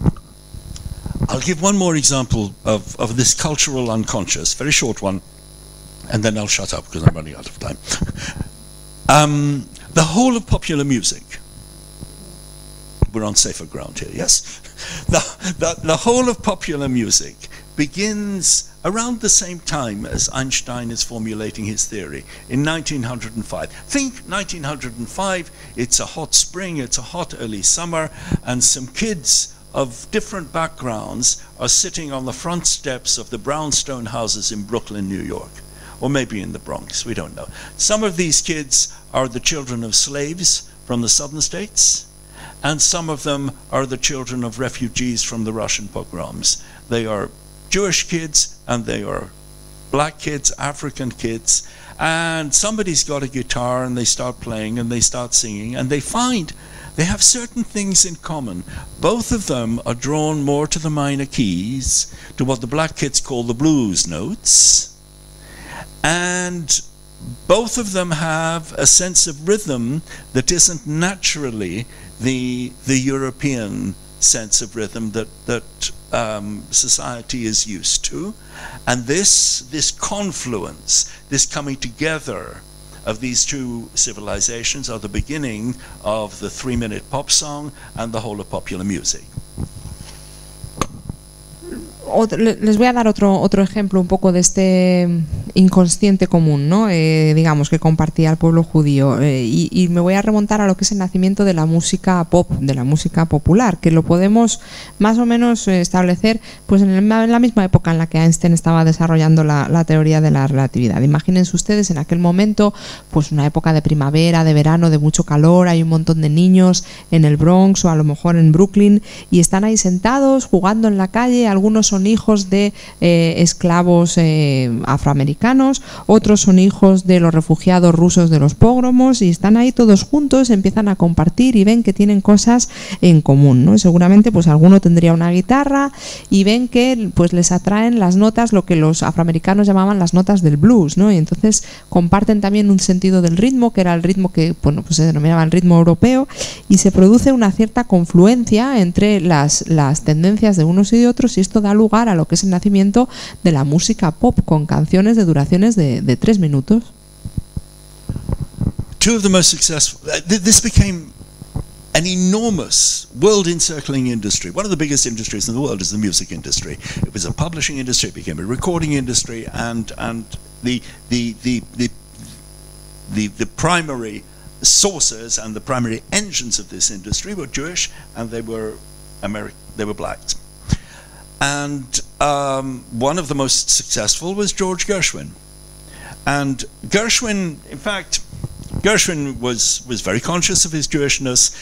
I'll give one more example of, of this cultural unconscious, very short one, and then I'll shut up because I'm running out of time. um, the whole of popular music. We're on safer ground here, yes? The, the, the whole of popular music begins around the same time as Einstein is formulating his theory in 1905. Think 1905, it's a hot spring, it's a hot early summer, and some kids of different backgrounds are sitting on the front steps of the brownstone houses in Brooklyn, New York or maybe in the Bronx, we don't know. Some of these kids are the children of slaves from the southern states, and some of them are the children of refugees from the Russian pogroms. They are Jewish kids and they are black kids, African kids, and somebody's got a guitar and they start playing and they start singing and they find they have certain things in common. Both of them are drawn more to the minor keys, to what the black kids call the blues notes and both of them have a sense of rhythm that isn't naturally the the European sense of rhythm that that um, society is used to, and this this confluence, this coming together of these two civilizations, are the beginning of the three-minute pop song and the whole of popular music. Otro, les voy a dar otro, otro ejemplo un poco de este inconsciente común, ¿no? Eh, digamos, que compartía el pueblo judío. Eh, y, y, me voy a remontar a lo que es el nacimiento de la música pop, de la música popular, que lo podemos más o menos establecer pues en, el, en la misma época en la que Einstein estaba desarrollando la, la, teoría de la relatividad. Imagínense ustedes en aquel momento, pues una época de primavera, de verano, de mucho calor, hay un montón de niños en el Bronx o a lo mejor en Brooklyn y están ahí sentados jugando en la calle, algunos son hijos de eh, esclavos eh, afroamericanos, otros son hijos de los refugiados rusos de los pogromos y están ahí todos juntos, empiezan a compartir y ven que tienen cosas en común, ¿no? Seguramente pues alguno tendría una guitarra y ven que pues les atraen las notas, lo que los afroamericanos llamaban las notas del blues, ¿no? Y entonces comparten también un sentido del ritmo, que era el ritmo que bueno, pues se denominaba el ritmo europeo y se produce una cierta confluencia entre las, las tendencias de unos y de otros y esto da lugar a lo que es el nacimiento de la música pop con canciones de duraciones de, de tres minutos. Two of the most successful. Uh, this became an enormous world encircling industry. One of the biggest industries in the world is the music industry. It was a publishing industry, it became a recording industry, and, and the, the, the, the, the, the primary sources and the primary engines of this industry were Jewish and they were Ameri- they were blacks. And um, one of the most successful was George Gershwin. And Gershwin, in fact, Gershwin was, was very conscious of his Jewishness.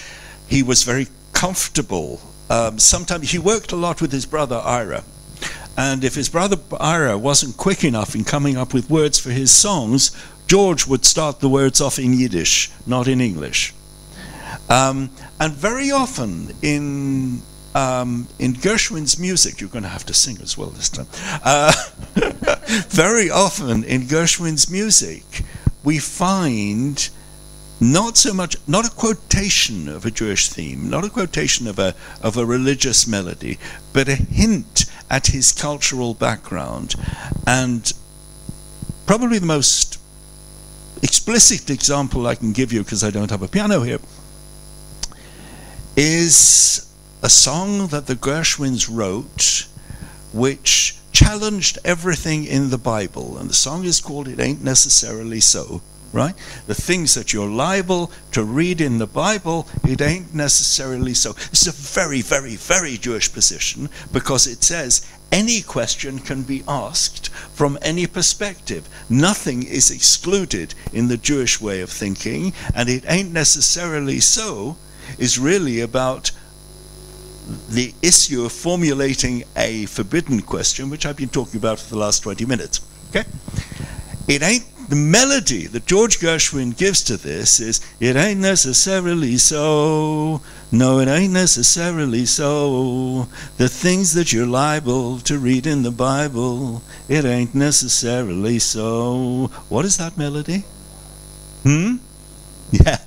He was very comfortable. Um, sometimes he worked a lot with his brother Ira. And if his brother Ira wasn't quick enough in coming up with words for his songs, George would start the words off in Yiddish, not in English. Um, and very often in um, in Gershwin's music, you're going to have to sing as well this time. Uh, very often in Gershwin's music, we find not so much not a quotation of a Jewish theme, not a quotation of a of a religious melody, but a hint at his cultural background, and probably the most explicit example I can give you because I don't have a piano here is a song that the Gershwins wrote, which challenged everything in the Bible. And the song is called It Ain't Necessarily So, right? The things that you're liable to read in the Bible, it ain't necessarily so. Is a very, very, very Jewish position because it says any question can be asked from any perspective. Nothing is excluded in the Jewish way of thinking, and it ain't necessarily so is really about the issue of formulating a forbidden question, which I've been talking about for the last 20 minutes. Okay? It ain't the melody that George Gershwin gives to this is it ain't necessarily so. No, it ain't necessarily so. The things that you're liable to read in the Bible, it ain't necessarily so. What is that melody? Hmm? Yeah.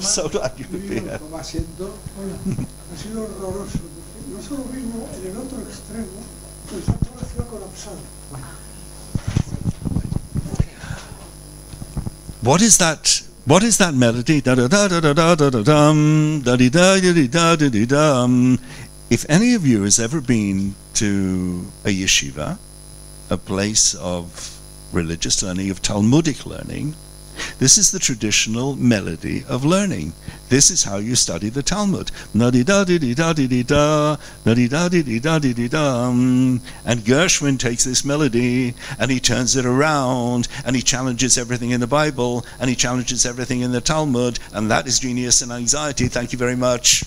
So glad you could be here. Ha sido horroroso. No solo mismo en el otro extremo, pues ya toda la ciudad colapsada. What is that? What is that melody? Da da da da da da da da dum da di da di da da di dum. If any of you has ever been to a yeshiva, a place of religious learning, of Talmudic learning, this is the traditional melody of learning. This is how you study the Talmud. And Gershwin takes this melody and he turns it around and he challenges everything in the Bible and he challenges everything in the Talmud. And that is genius and anxiety. Thank you very much.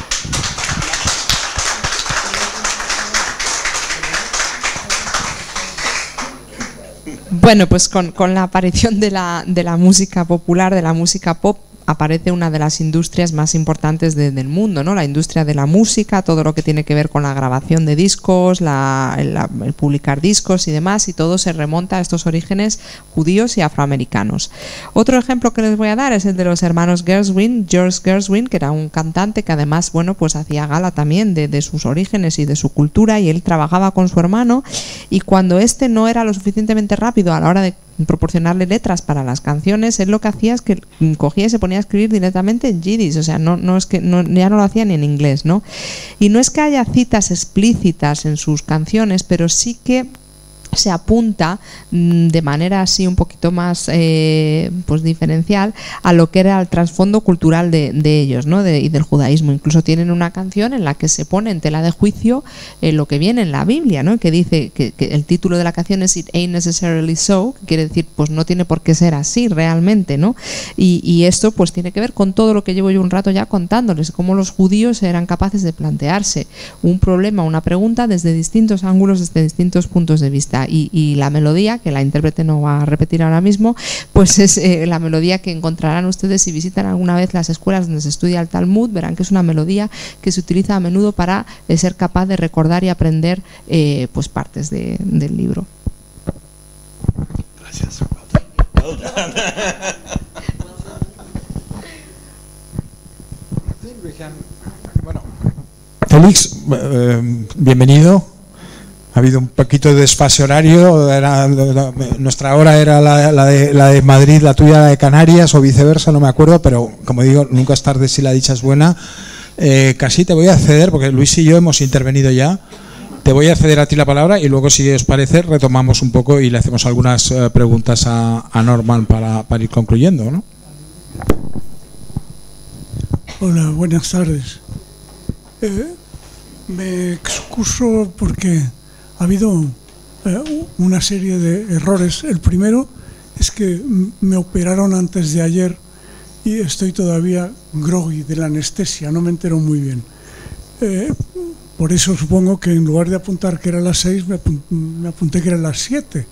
Bueno, pues con, con la aparición de la, de la música popular, de la música pop, aparece una de las industrias más importantes de- del mundo, ¿no? La industria de la música, todo lo que tiene que ver con la grabación de discos, el publicar discos y demás, y todo se remonta a estos orígenes judíos y afroamericanos. Otro ejemplo que les voy a dar es el de los hermanos Gershwin, George Gershwin, que era un cantante que además, bueno, pues hacía gala también de, de sus orígenes y de su cultura, y él trabajaba con su hermano, y cuando este no era lo suficientemente rápido a la hora de proporcionarle letras para las canciones, él lo que hacía es que cogía y se ponía a escribir directamente en yiddish, o sea, no, no es que no, ya no lo hacía ni en inglés, ¿no? Y no es que haya citas explícitas en sus canciones, pero sí que se apunta de manera así un poquito más eh, pues diferencial a lo que era el trasfondo cultural de, ellos ¿no? y del judaísmo. Incluso tienen una canción en la que se pone en tela de juicio eh, lo que viene en la Biblia, ¿no? que dice que, el título de la canción es It Ain't Necessarily So, que quiere decir pues no tiene por qué ser así realmente. ¿no? Y, y esto pues tiene que ver con todo lo que llevo yo un rato ya contándoles, cómo los judíos eran capaces de plantearse un problema, una pregunta desde distintos ángulos, desde distintos puntos de vista. Y, y la melodía, que la intérprete no va a repetir ahora mismo, pues es eh, la melodía que encontrarán ustedes si visitan alguna vez las escuelas donde se estudia el Talmud, verán que es una melodía que se utiliza a menudo para eh, ser capaz de recordar y aprender eh, pues partes de- del libro. Gracias. Well Félix, eh, bienvenido Ha habido un poquito de desfase horario. Nuestra hora era la, de, Madrid, la tuya la de Canarias o viceversa, no me acuerdo, pero como digo, nunca es tarde si la dicha es buena. Eh, casi te voy a ceder, porque Luis y yo hemos intervenido ya. Te voy a ceder a ti la palabra y luego, si os parece, retomamos un poco y le hacemos algunas uh, preguntas a, a, Norman para, para ir concluyendo. ¿no? Hola, buenas tardes. Eh, me excuso porque ha habido eh, una serie de errores. El primero es que me operaron antes de ayer y estoy todavía groggy de la anestesia, no me entero muy bien. Eh, por eso supongo que en lugar de apuntar que era las 6, me, apun me apunté que era las 7.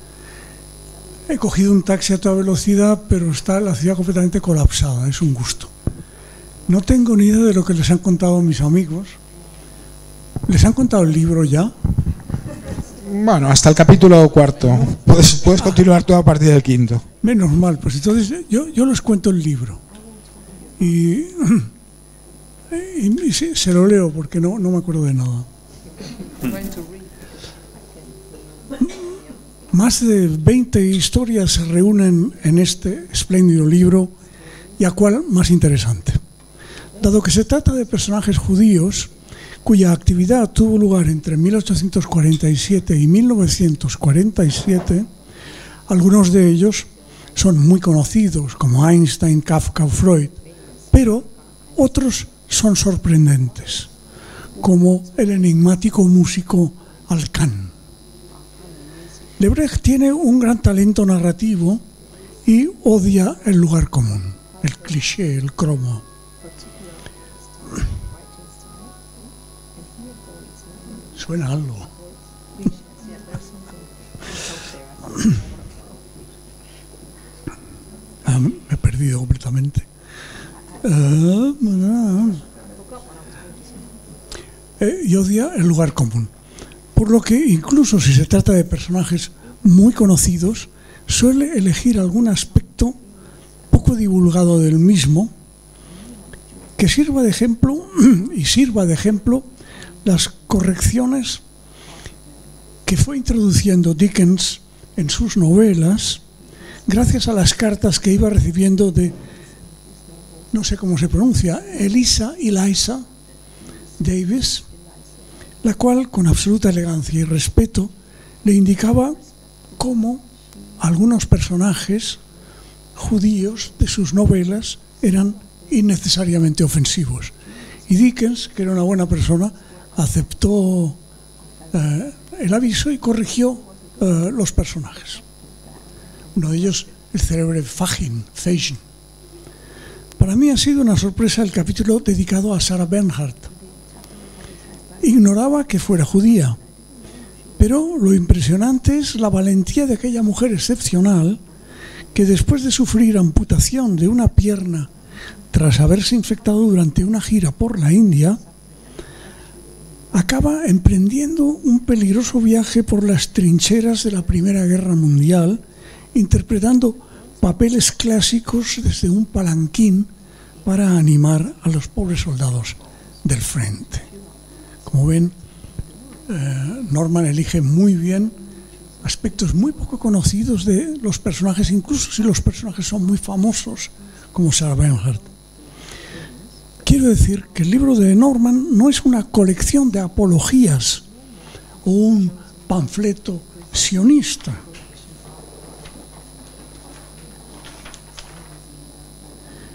He cogido un taxi a toda velocidad, pero está la ciudad completamente colapsada, es un gusto. No tengo ni idea de lo que les han contado mis amigos. ¿Les han contado el libro ya? Bueno, hasta el capítulo cuarto. Puedes, puedes continuar tú a partir del quinto. Menos mal, pues entonces yo, yo les cuento el libro. Y, y, y se, se, lo leo porque no, no me acuerdo de nada. Más de 20 historias se reúnen en este espléndido libro y a cuál más interesante. Dado que se trata de personajes judíos cuya actividad tuvo lugar entre 1847 y 1947, algunos de ellos son muy conocidos, como Einstein, Kafka o Freud, pero otros son sorprendentes, como el enigmático músico Alcan. Lebrecht tiene un gran talento narrativo y odia el lugar común, el cliché, el cromo. Suena algo. Ah, me he perdido completamente. Eh, y odia el lugar común. Por lo que incluso si se trata de personajes muy conocidos, suele elegir algún aspecto poco divulgado del mismo que sirva de ejemplo y sirva de ejemplo las correcciones que fue introduciendo Dickens en sus novelas gracias a las cartas que iba recibiendo de, no sé cómo se pronuncia, Elisa Eliza Davis, la cual con absoluta elegancia y respeto le indicaba cómo algunos personajes judíos de sus novelas eran innecesariamente ofensivos. Y Dickens, que era una buena persona, aceptó eh, el aviso y corrigió eh, los personajes. Uno de ellos, el célebre Fagin, Fagin. Para mí ha sido una sorpresa el capítulo dedicado a Sarah Bernhardt. Ignoraba que fuera judía, pero lo impresionante es la valentía de aquella mujer excepcional que después de sufrir amputación de una pierna tras haberse infectado durante una gira por la India, acaba emprendiendo un peligroso viaje por las trincheras de la Primera Guerra Mundial, interpretando papeles clásicos desde un palanquín para animar a los pobres soldados del frente. Como ven, eh, Norman elige muy bien aspectos muy poco conocidos de los personajes, incluso si los personajes son muy famosos, como Sarah Bernhardt. Quiero decir que el libro de Norman no es una colección de apologías o un panfleto sionista.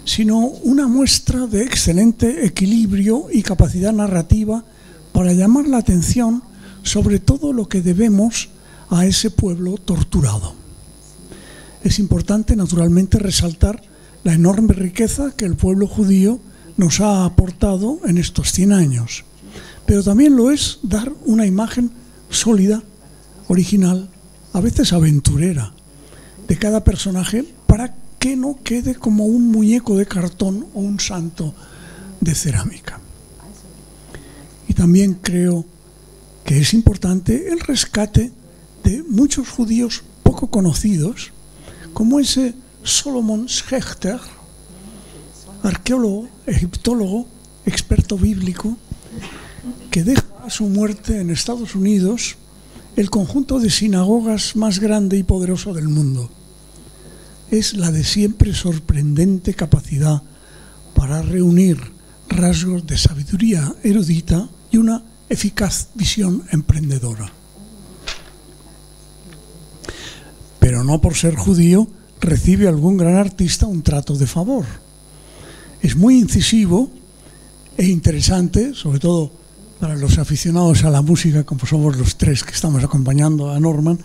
sino una muestra de excelente equilibrio y capacidad narrativa para llamar la atención sobre todo lo que debemos a ese pueblo torturado. Es importante, naturalmente, resaltar la enorme riqueza que el pueblo judío nos ha aportado en estos 100 años, pero también lo es dar una imagen sólida, original, a veces aventurera, de cada personaje para que no quede como un muñeco de cartón o un santo de cerámica. Y también creo que es importante el rescate de muchos judíos poco conocidos, como ese Solomon Schechter, arqueólogo, egiptólogo, experto bíblico, que deja a su muerte en Estados Unidos el conjunto de sinagogas más grande y poderoso del mundo. Es la de siempre sorprendente capacidad para reunir rasgos de sabiduría erudita y una eficaz visión emprendedora. Pero no por ser judío recibe algún gran artista un trato de favor. Es muy incisivo e interesante, sobre todo para los aficionados a la música, como somos los tres que estamos acompañando a Norman,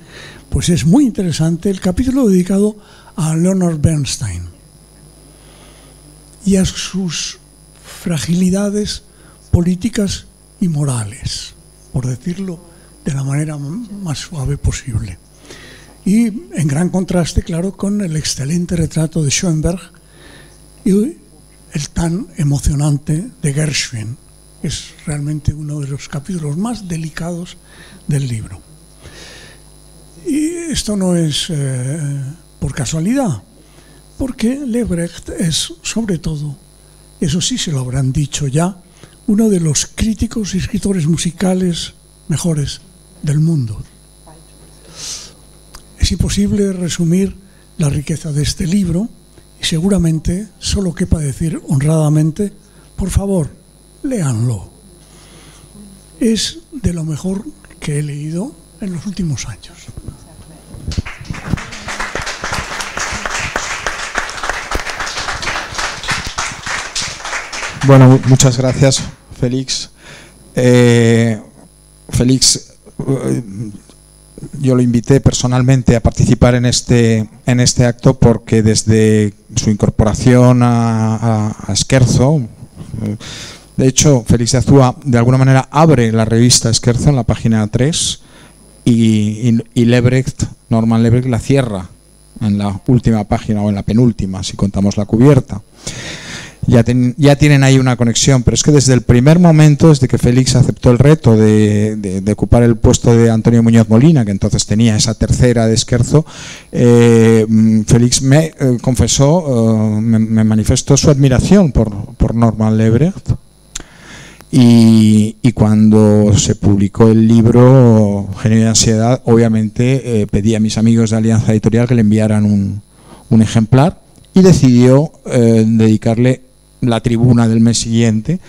pues es muy interesante el capítulo dedicado a Leonard Bernstein y a sus fragilidades políticas y morales, por decirlo de la manera más suave posible. Y en gran contraste, claro, con el excelente retrato de Schoenberg y el tan emocionante de Gershwin. Es realmente uno de los capítulos más delicados del libro. Y esto no es eh, por casualidad, porque Lebrecht es, sobre todo, eso sí se lo habrán dicho ya, uno de los críticos y escritores musicales mejores del mundo. Es imposible resumir la riqueza de este libro seguramente solo quepa decir honradamente, por favor, léanlo. Es de lo mejor que he leído en los últimos años. Bueno, muchas gracias, Félix. Eh, Félix, eh, yo lo invité personalmente a participar en este, en este acto porque desde su incorporación a, a, Esquerzo, eh, de hecho, Félix de Azúa de alguna manera abre la revista Esquerzo en la página 3 y, Lebrecht, Norman Lebrecht, la cierra en la última página o en la penúltima, si contamos la cubierta ya, ya, tienen ahí una conexión, pero es que desde el primer momento, desde que Félix aceptó el reto de, de, ocupar el puesto de Antonio Muñoz Molina, que entonces tenía esa tercera de Esquerzo, eh, Félix me eh, confesó, eh, me, manifestó su admiración por, Norman Lebrecht. Y, cuando se publicó el libro Genio de Ansiedad, obviamente pedí a mis amigos de Alianza Editorial que le enviaran un, ejemplar y decidió dedicarle la tribuna del mes siguiente.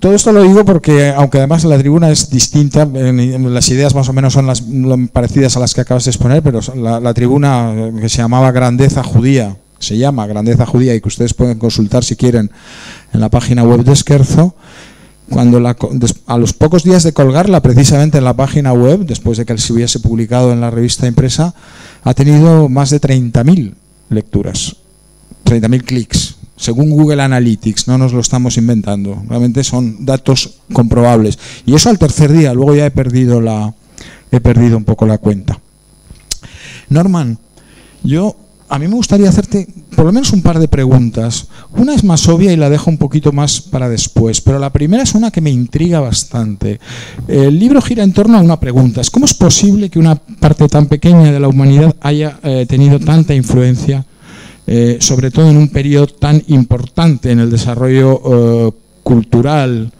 Todo esto lo digo porque, aunque además la tribuna es distinta, las ideas más o menos son las parecidas a las que acabas de exponer, pero la, tribuna que se llamaba Grandeza Judía, se llama Grandeza Judía y que ustedes pueden consultar si quieren en la página web de Esquerzo, cuando la, a los pocos días de colgarla precisamente en la página web, después de que se hubiese publicado en la revista impresa, ha tenido más de 30.000 lecturas, 30.000 clics según Google Analytics, no nos lo estamos inventando, realmente son datos comprobables. Y eso al tercer día, luego ya he perdido, la, he perdido un poco la cuenta. Norman, yo a mí me gustaría hacerte por lo menos un par de preguntas. Una es más obvia y la dejo un poquito más para después, pero la primera es una que me intriga bastante. El libro gira en torno a una pregunta. ¿Es cómo es posible que una parte tan pequeña de la humanidad haya eh, tenido tanta influencia eh, sobre todo en un periodo tan importante en el desarrollo eh, cultural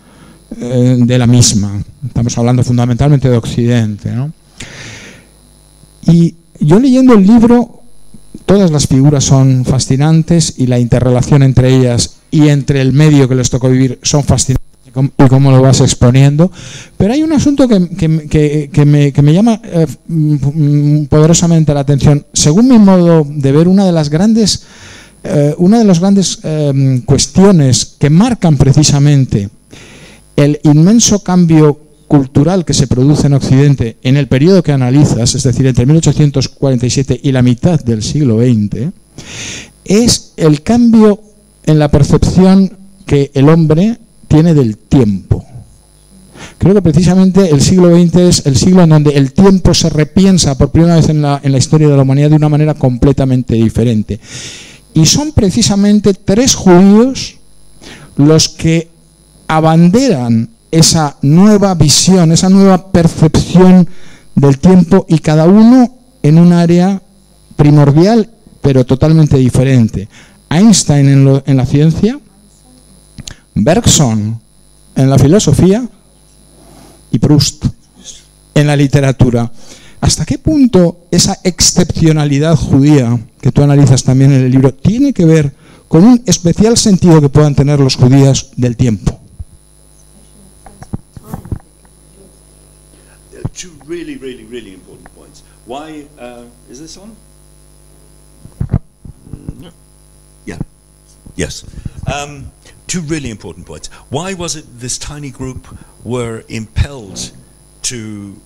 eh, de la misma. Estamos hablando fundamentalmente de Occidente. Y yo leyendo el libro, todas las figuras son fascinantes y la interrelación entre ellas y entre el medio que les tocó vivir son fascinantes y cómo lo vas exponiendo. Pero hay un asunto que, que, me, llama eh, poderosamente la atención. Según mi modo de ver, una de las grandes, eh, una de las grandes eh, cuestiones que marcan precisamente el inmenso cambio cultural que se produce en Occidente en el periodo que analizas, es decir, entre 1847 y la mitad del siglo XX, es el cambio en la percepción que el hombre tiene del tiempo. Creo que precisamente el siglo XX es el siglo en donde el tiempo se repiensa por primera vez en la, historia de la humanidad de una manera completamente diferente. Y son precisamente tres judíos los que abanderan esa nueva visión, esa nueva percepción del tiempo y cada uno en un área primordial pero totalmente diferente. Einstein en la ciencia, Bergson en la filosofía y Proust en la literatura. ¿Hasta qué punto esa excepcionalidad judía, que tú analizas también en el libro, tiene que ver con un especial sentido que puedan tener los judíos del tiempo? two really, really, really important points. Why uh, is this on? No. Yeah. Yes. Um, two really important points. Why was it this tiny group were impelled to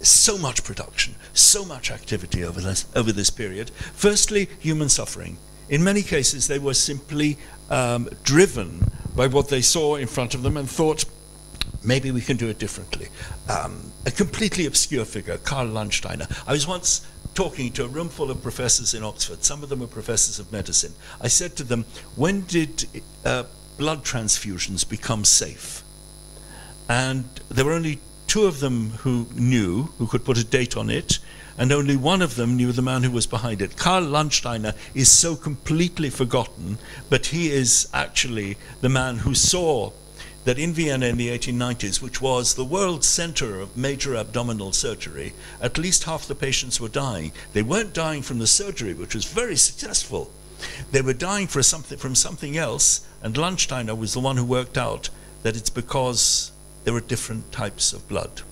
so much production, so much activity over this over this period? Firstly, human suffering. In many cases, they were simply um, driven by what they saw in front of them and thought, maybe we can do it differently. Um, a completely obscure figure, Karl Landsteiner. I was once talking to a room full of professors in Oxford. Some of them were professors of medicine. I said to them, when did uh, blood transfusions become safe? And there were only two of them who knew, who could put a date on it, and only one of them knew the man who was behind it. Karl Landsteiner is so completely forgotten, but he is actually the man who saw that in Vienna in the 1890s, which was the world center of major abdominal surgery, at least half the patients were dying. They weren't dying from the surgery, which was very successful. They were dying for something, from something else, and Landsteiner was the one who worked out that it's because there were different types of blood.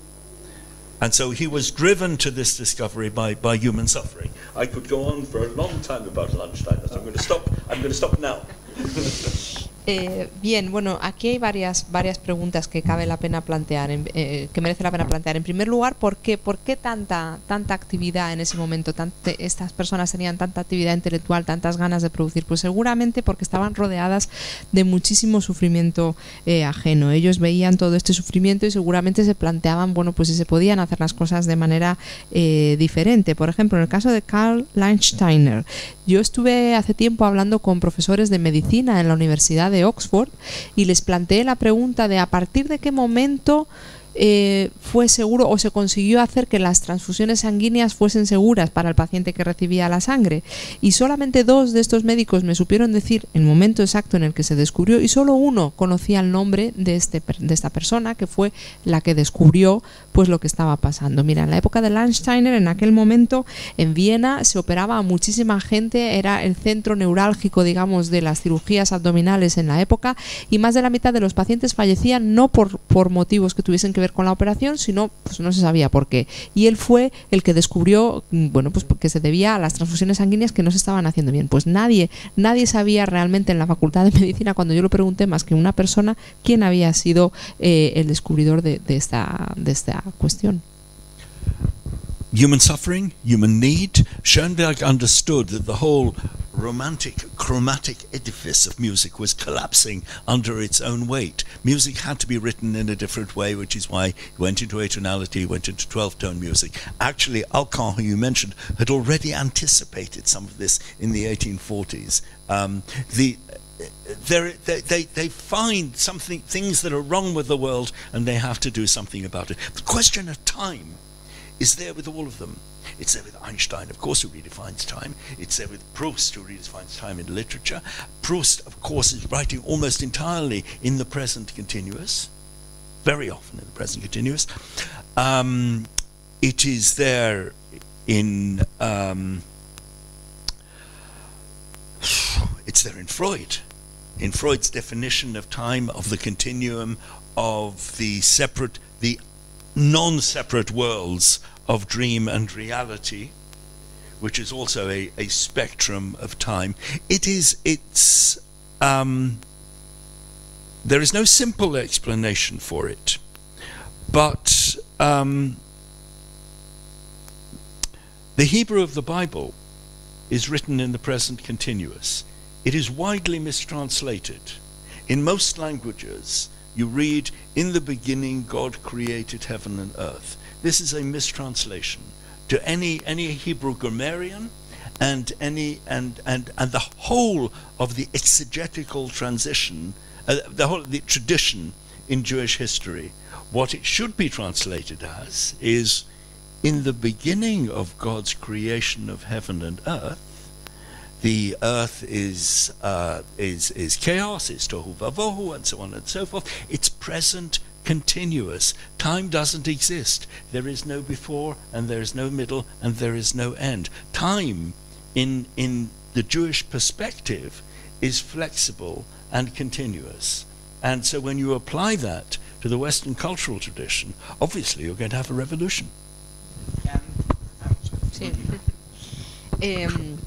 And so he was driven to this discovery by, by human suffering. I could go on for a long time about Landsteiner, so I'm going to stop. I'm going to stop now. Eh, bien, bueno, aquí hay varias, varias preguntas que cabe la pena plantear, eh, que merece la pena plantear. En primer lugar, ¿por qué, por qué tanta, tanta actividad en ese momento? Tante- estas personas tenían tanta actividad intelectual, tantas ganas de producir. Pues seguramente porque estaban rodeadas de muchísimo sufrimiento eh, ajeno. Ellos veían todo este sufrimiento y seguramente se planteaban, bueno, pues si se podían hacer las cosas de manera eh, diferente. Por ejemplo, en el caso de Karl Landsteiner, yo estuve hace tiempo hablando con profesores de medicina en la Universidad de Oxford y les planteé la pregunta de a partir de qué momento eh, fue seguro o se consiguió hacer que las transfusiones sanguíneas fuesen seguras para el paciente que recibía la sangre. Y solamente dos de estos médicos me supieron decir el momento exacto en el que se descubrió y solo uno conocía el nombre de, este, de esta persona que fue la que descubrió pues lo que estaba pasando. Mira, en la época de Landsteiner, en aquel momento en Viena se operaba muchísima gente, era el centro neurálgico, digamos, de las cirugías abdominales en la época y más de la mitad de los pacientes fallecían no por, por motivos que tuviesen que ver con la operación, sino pues no se sabía por qué. Y él fue el que descubrió, mm, bueno, pues que se debía a las transfusiones sanguíneas que no se estaban haciendo bien. Pues nadie, nadie sabía realmente en la facultad de medicina, cuando yo lo pregunté más que una persona, quién había sido eh, el descubridor de, esta, de esta cuestión. human suffering, human need. Schoenberg understood that the romantic, chromatic edifice of music was collapsing under its own weight. Music had to be written in a different way, which is why he went into atonality, went into 12 tone music. Actually, Alcan, who you mentioned, had already anticipated some of this in the 1840s. Um, the they, they, they find something things that are wrong with the world and they have to do something about it. The question of time is there with all of them. It's there with Einstein, of course, who redefines time. It's there with Proust, who redefines time in literature. Proust, of course, is writing almost entirely in the present continuous, very often in the present continuous. Um, it is there in. Um, it's there in Freud, in Freud's definition of time, of the continuum, of the separate, the non-separate worlds of dream and reality, which is also a, a spectrum of time. It is, it's, um, there is no simple explanation for it, but um, the Hebrew of the Bible is written in the present continuous. It is widely mistranslated. In most languages, you read, In the beginning, God created heaven and earth. This is a mistranslation. To any, any Hebrew grammarian, and any and, and and the whole of the exegetical transition, uh, the whole the tradition in Jewish history, what it should be translated as is, in the beginning of God's creation of heaven and earth, the earth is uh, is is chaos, it's tohu vavohu, and so on and so forth. It's present continuous. Time doesn't exist. There is no before, and there is no middle, and there is no end. Time, in, in the Jewish perspective, is flexible and continuous. And so when you apply that to the Western cultural tradition, obviously you're going to have a revolution. Um, sí. Em, um,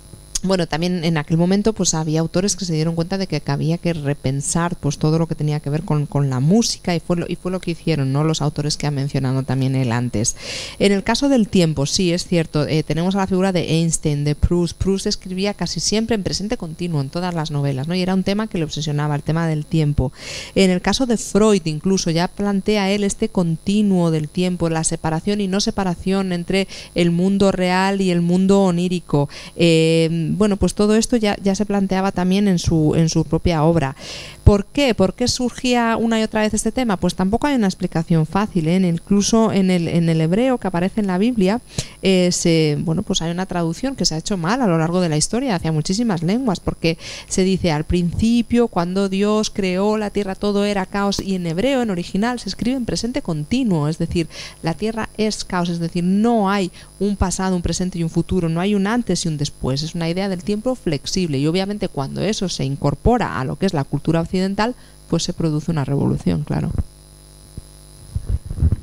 bueno, también en aquel momento pues había autores que se dieron cuenta de que había que repensar pues todo lo que tenía que ver con, con la música y fue, lo, y fue lo que hicieron, ¿no? Los autores que ha mencionado también él antes. En el caso del tiempo, sí, es cierto, eh, tenemos a la figura de Einstein, de Proust. Proust escribía casi siempre en presente continuo en todas las novelas, ¿no? Y era un tema que le obsesionaba, el tema del tiempo. En el caso de Freud, incluso, ya plantea él este continuo del tiempo, la separación y no separación entre el mundo real y el mundo onírico. Eh, bueno, pues todo esto ya, se planteaba también en su, en su propia obra. ¿Por qué? ¿Por qué surgía una y otra vez este tema? Pues tampoco hay una explicación fácil. ¿eh? Incluso en el, en el hebreo que aparece en la Biblia, eh, se, bueno, pues hay una traducción que se ha hecho mal a lo largo de la historia hacia muchísimas lenguas, porque se dice al principio, cuando Dios creó la tierra, todo era caos, y en hebreo, en original, se escribe en presente continuo, es decir, la tierra es caos, es decir, no hay un pasado, un presente y un futuro, no hay un antes y un después, es una idea del tiempo flexible, y obviamente cuando eso se incorpora a lo que es la cultura occidental, pues se produce una revolución, claro.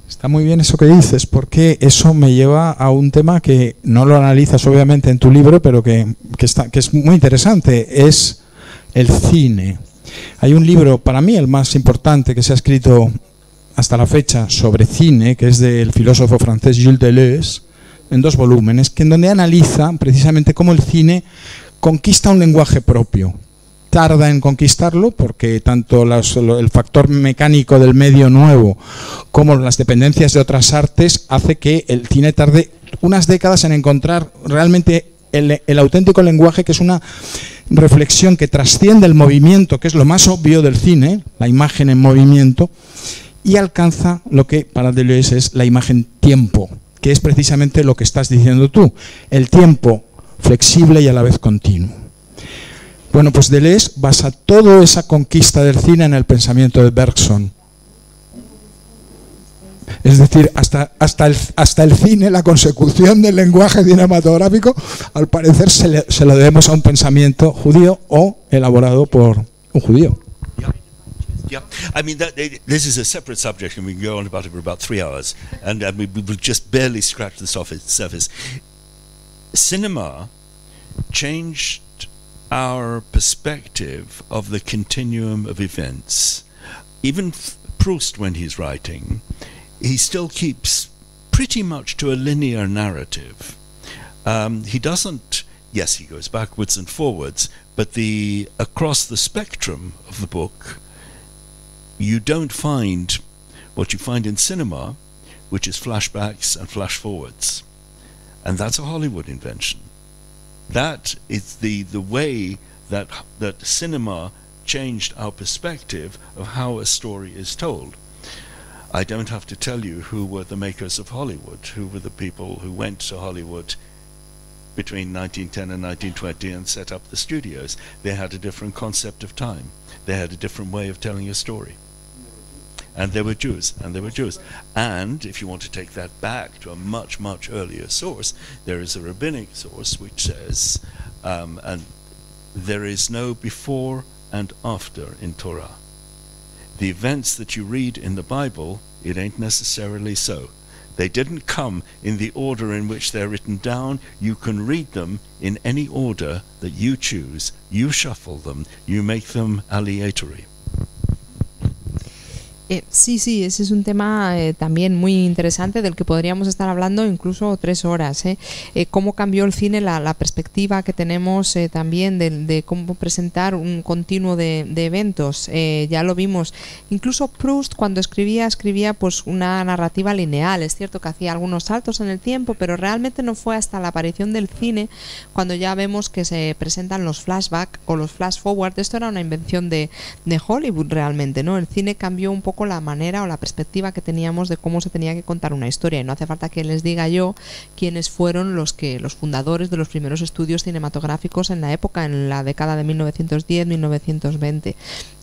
Está muy bien eso que dices, porque eso me lleva a un tema que no lo analizas obviamente en tu libro, pero que, que, está, que es muy interesante, es el cine. Hay un libro, para mí el más importante que se ha escrito hasta la fecha sobre cine, que es del filósofo francés Gilles Deleuze, en dos volúmenes, que en donde analiza precisamente cómo el cine conquista un lenguaje propio. Tarda en conquistarlo porque tanto el factor mecánico del medio nuevo como las dependencias de otras artes hace que el cine tarde unas décadas en encontrar realmente el, el, auténtico lenguaje, que es una reflexión que trasciende el movimiento, que es lo más obvio del cine, la imagen en movimiento, y alcanza lo que para Deleuze es la imagen tiempo, que es precisamente lo que estás diciendo tú, el tiempo flexible y a la vez continuo. Bueno, pues Deleuze basa toda esa conquista del cine en el pensamiento de Bergson. Es decir, hasta, el, el cine, la consecución del lenguaje cinematográfico, al parecer se, le, se lo debemos a un pensamiento judío o elaborado por un judío. Yeah, I mean, that, this is a separate subject, and we can go on about it for about three hours, and uh, we will just barely scratch the surface. Cinema changed our perspective of the continuum of events. Even Proust, when he's writing, he still keeps pretty much to a linear narrative. Um, he doesn't, yes, he goes backwards and forwards, but the across the spectrum of the book, you don't find what you find in cinema, which is flashbacks and flash forwards. And that's a Hollywood invention. That is the, the way that, that cinema changed our perspective of how a story is told. I don't have to tell you who were the makers of Hollywood, who were the people who went to Hollywood between 1910 and 1920 and set up the studios. They had a different concept of time. They had a different way of telling a story. And they were Jews, and they were Jews. And if you want to take that back to a much, much earlier source, there is a rabbinic source which says, um, and there is no before and after in Torah. The events that you read in the Bible, it ain't necessarily so. They didn't come in the order in which they're written down. You can read them in any order that you choose. You shuffle them, you make them aleatory. Eh, sí, sí, ese es un tema eh, también muy interesante del que podríamos estar hablando incluso tres horas. ¿eh? Eh, cómo cambió el cine, la, la perspectiva que tenemos eh, también de, de, cómo presentar un continuo de, de eventos. ya lo vimos. Incluso Proust cuando escribía, escribía pues una narrativa lineal. Es cierto que hacía algunos saltos en el tiempo, pero realmente no fue hasta la aparición del cine cuando ya vemos que se presentan los flashbacks o los flash forward. Esto era una invención de, de Hollywood realmente, ¿no? El cine cambió un poco la manera o la perspectiva que teníamos de cómo se tenía que contar una historia. Y no hace falta que les diga yo quiénes fueron los que los fundadores de los primeros estudios cinematográficos en la época, en la década de 1910-1920.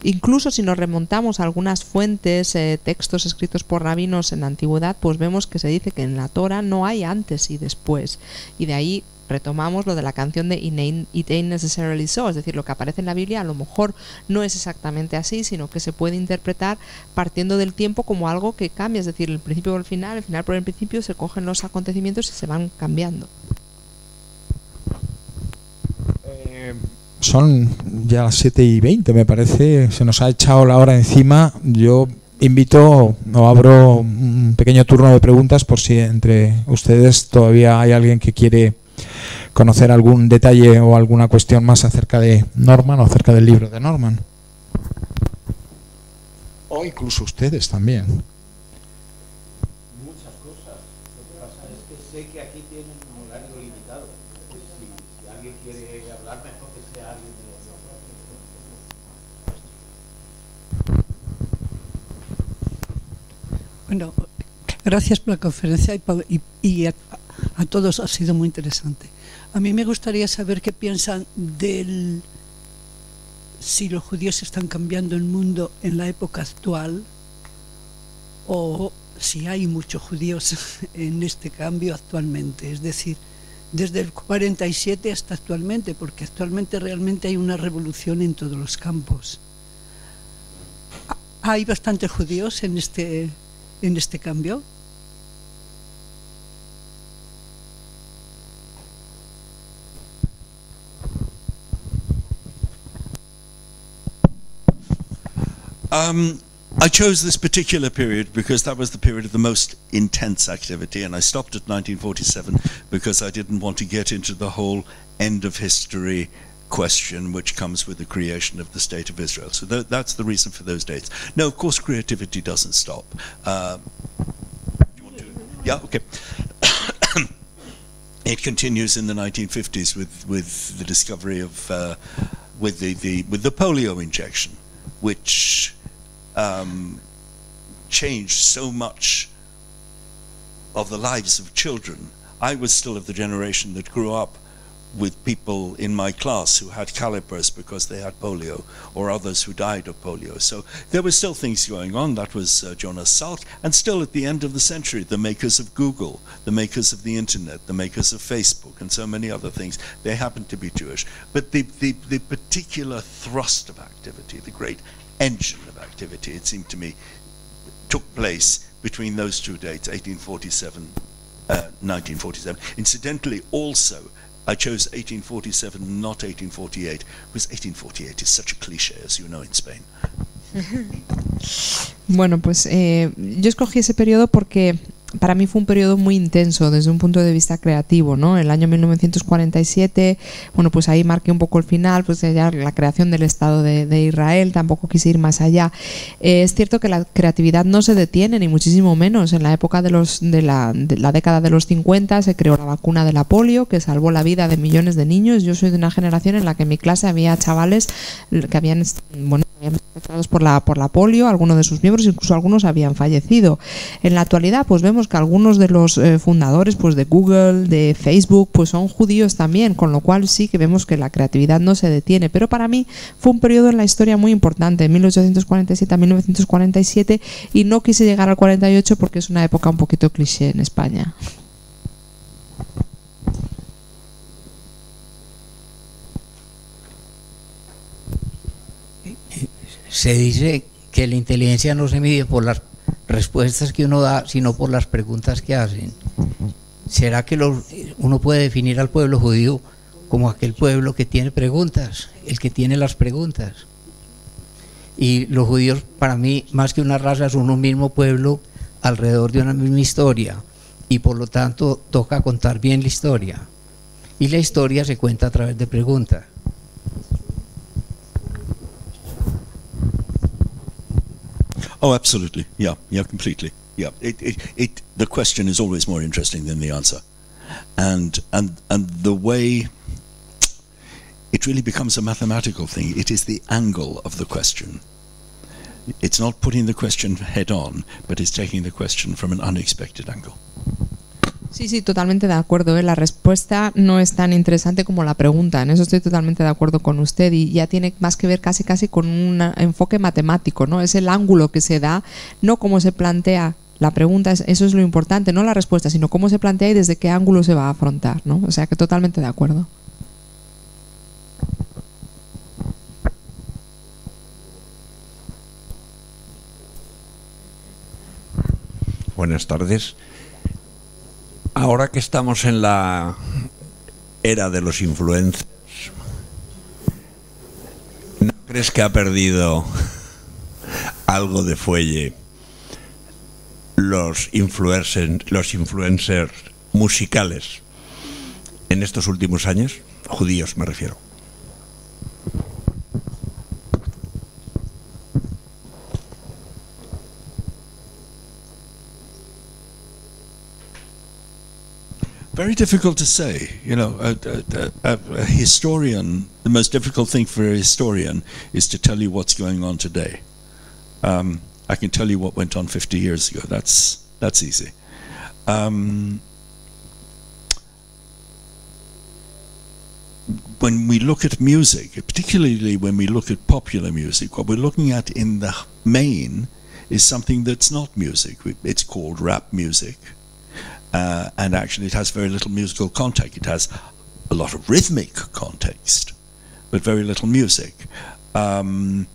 Incluso si nos remontamos a algunas fuentes, eh, textos escritos por rabinos en la antigüedad, pues vemos que se dice que en la Torah no hay antes y después. Y de ahí retomamos lo de la canción de It Ain't Necessarily So, es decir, lo que aparece en la Biblia a lo mejor no es exactamente así, sino que se puede interpretar partiendo del tiempo como algo que cambia, es decir, el principio por el final, el final por el principio, se cogen los acontecimientos y se van cambiando. Eh, son ya las 7 y 20, me parece, se nos ha echado la hora encima. Yo invito o abro un pequeño turno de preguntas por si entre ustedes todavía hay alguien que quiere conocer algún detalle o alguna cuestión más acerca de Norman o acerca del libro de Norman. O incluso ustedes también. Muchas cosas. Lo que pasa es que sé que aquí tienen un horario limitado. Si, si alguien quiere hablar, mejor que sea alguien de los Bueno, gracias por la conferencia y, y, y a, todos ha sido muy interesante. A mí me gustaría saber qué piensan del si los judíos están cambiando el mundo en la época actual o si hay muchos judíos en este cambio actualmente, es decir, desde el 47 hasta actualmente, porque actualmente realmente hay una revolución en todos los campos. ¿Hay bastantes judíos en este, en este cambio? Um, I chose this particular period because that was the period of the most intense activity, and I stopped at 1947 because I didn't want to get into the whole end of history question which comes with the creation of the state of Israel. So th- that's the reason for those dates. No, of course, creativity doesn't stop. Uh, yeah, okay. it continues in the 1950s with, with the discovery of uh, with the, the with the polio injection, which um, changed so much of the lives of children. I was still of the generation that grew up with people in my class who had calipers because they had polio, or others who died of polio. So there were still things going on. That was uh, Jonas Salk, and still at the end of the century, the makers of Google, the makers of the internet, the makers of Facebook, and so many other things. They happened to be Jewish, but the the, the particular thrust of activity, the great engine of activity, it seemed to me, took place between those two dates, 1847, uh, 1947. Incidentally, also, I chose 1847, not 1848, because 1848 is such a cliche, as you know, in Spain. Bueno, pues eh, yo escogí ese periodo porque para mí fue un periodo muy intenso desde un punto de vista creativo, ¿no? El año 1947, bueno, pues ahí marqué un poco el final, pues ya la creación del Estado de, Israel, tampoco quise ir más allá. Eh, es cierto que la creatividad no se detiene, ni muchísimo menos. En la época de, los, de, la, de la década de los 50 se creó la vacuna de la polio, que salvó la vida de millones de niños. Yo soy de una generación en la que en mi clase había chavales que habían, habían afectados por la, por la polio, algunos de sus miembros, incluso algunos habían fallecido. En la actualidad, pues vemos que algunos de los eh, fundadores pues de Google, de Facebook, pues son judíos también, con lo cual sí que vemos que la creatividad no se detiene. Pero para mí fue un periodo en la historia muy importante, de 1847 a 1947, y no quise llegar al 48 porque es una época un poquito cliché en España. Se dice que la inteligencia no se mide por las respuestas que uno da, sino por las preguntas que hacen. ¿Será que uno puede definir al pueblo judío como aquel pueblo que tiene preguntas, el que tiene las preguntas? Y los judíos, para mí, más que una raza, son un mismo pueblo alrededor de una misma historia. Y por lo tanto, toca contar bien la historia. Y la historia se cuenta a través de preguntas. Oh, absolutely. Yeah, yeah, completely. Yeah, it, it, it, the question is always more interesting than the answer, and and and the way it really becomes a mathematical thing. It is the angle of the question It's not putting the question head on, but it's taking the question from an unexpected angle. Sí, sí, totalmente de acuerdo. ¿eh? La respuesta no es tan interesante como la pregunta. En eso estoy totalmente de acuerdo con usted y ya tiene más que ver casi casi con un enfoque matemático, ¿no? Es el ángulo que se da, no cómo se plantea la pregunta, es, eso es lo importante, no la respuesta, sino cómo se plantea y desde qué ángulo se va a afrontar, ¿no? O sea que totalmente de acuerdo. Buenas tardes. Ahora que estamos en la era de los influencers, ¿no crees que ha perdido algo de fuelle los influencers, los influencers musicales en estos últimos años? Judíos me refiero. Very difficult to say. You know, a, a, a, a historian, the most difficult thing for a historian is to tell you what's going on today. Um, I can tell you what went on 50 years ago. That's, that's easy. Um, when we look at music, particularly when we look at popular music, what we're looking at in the main is something that's not music. It's called rap music. Uh, and actually, it has very little musical context. It has a lot of rhythmic context, but very little music. Um,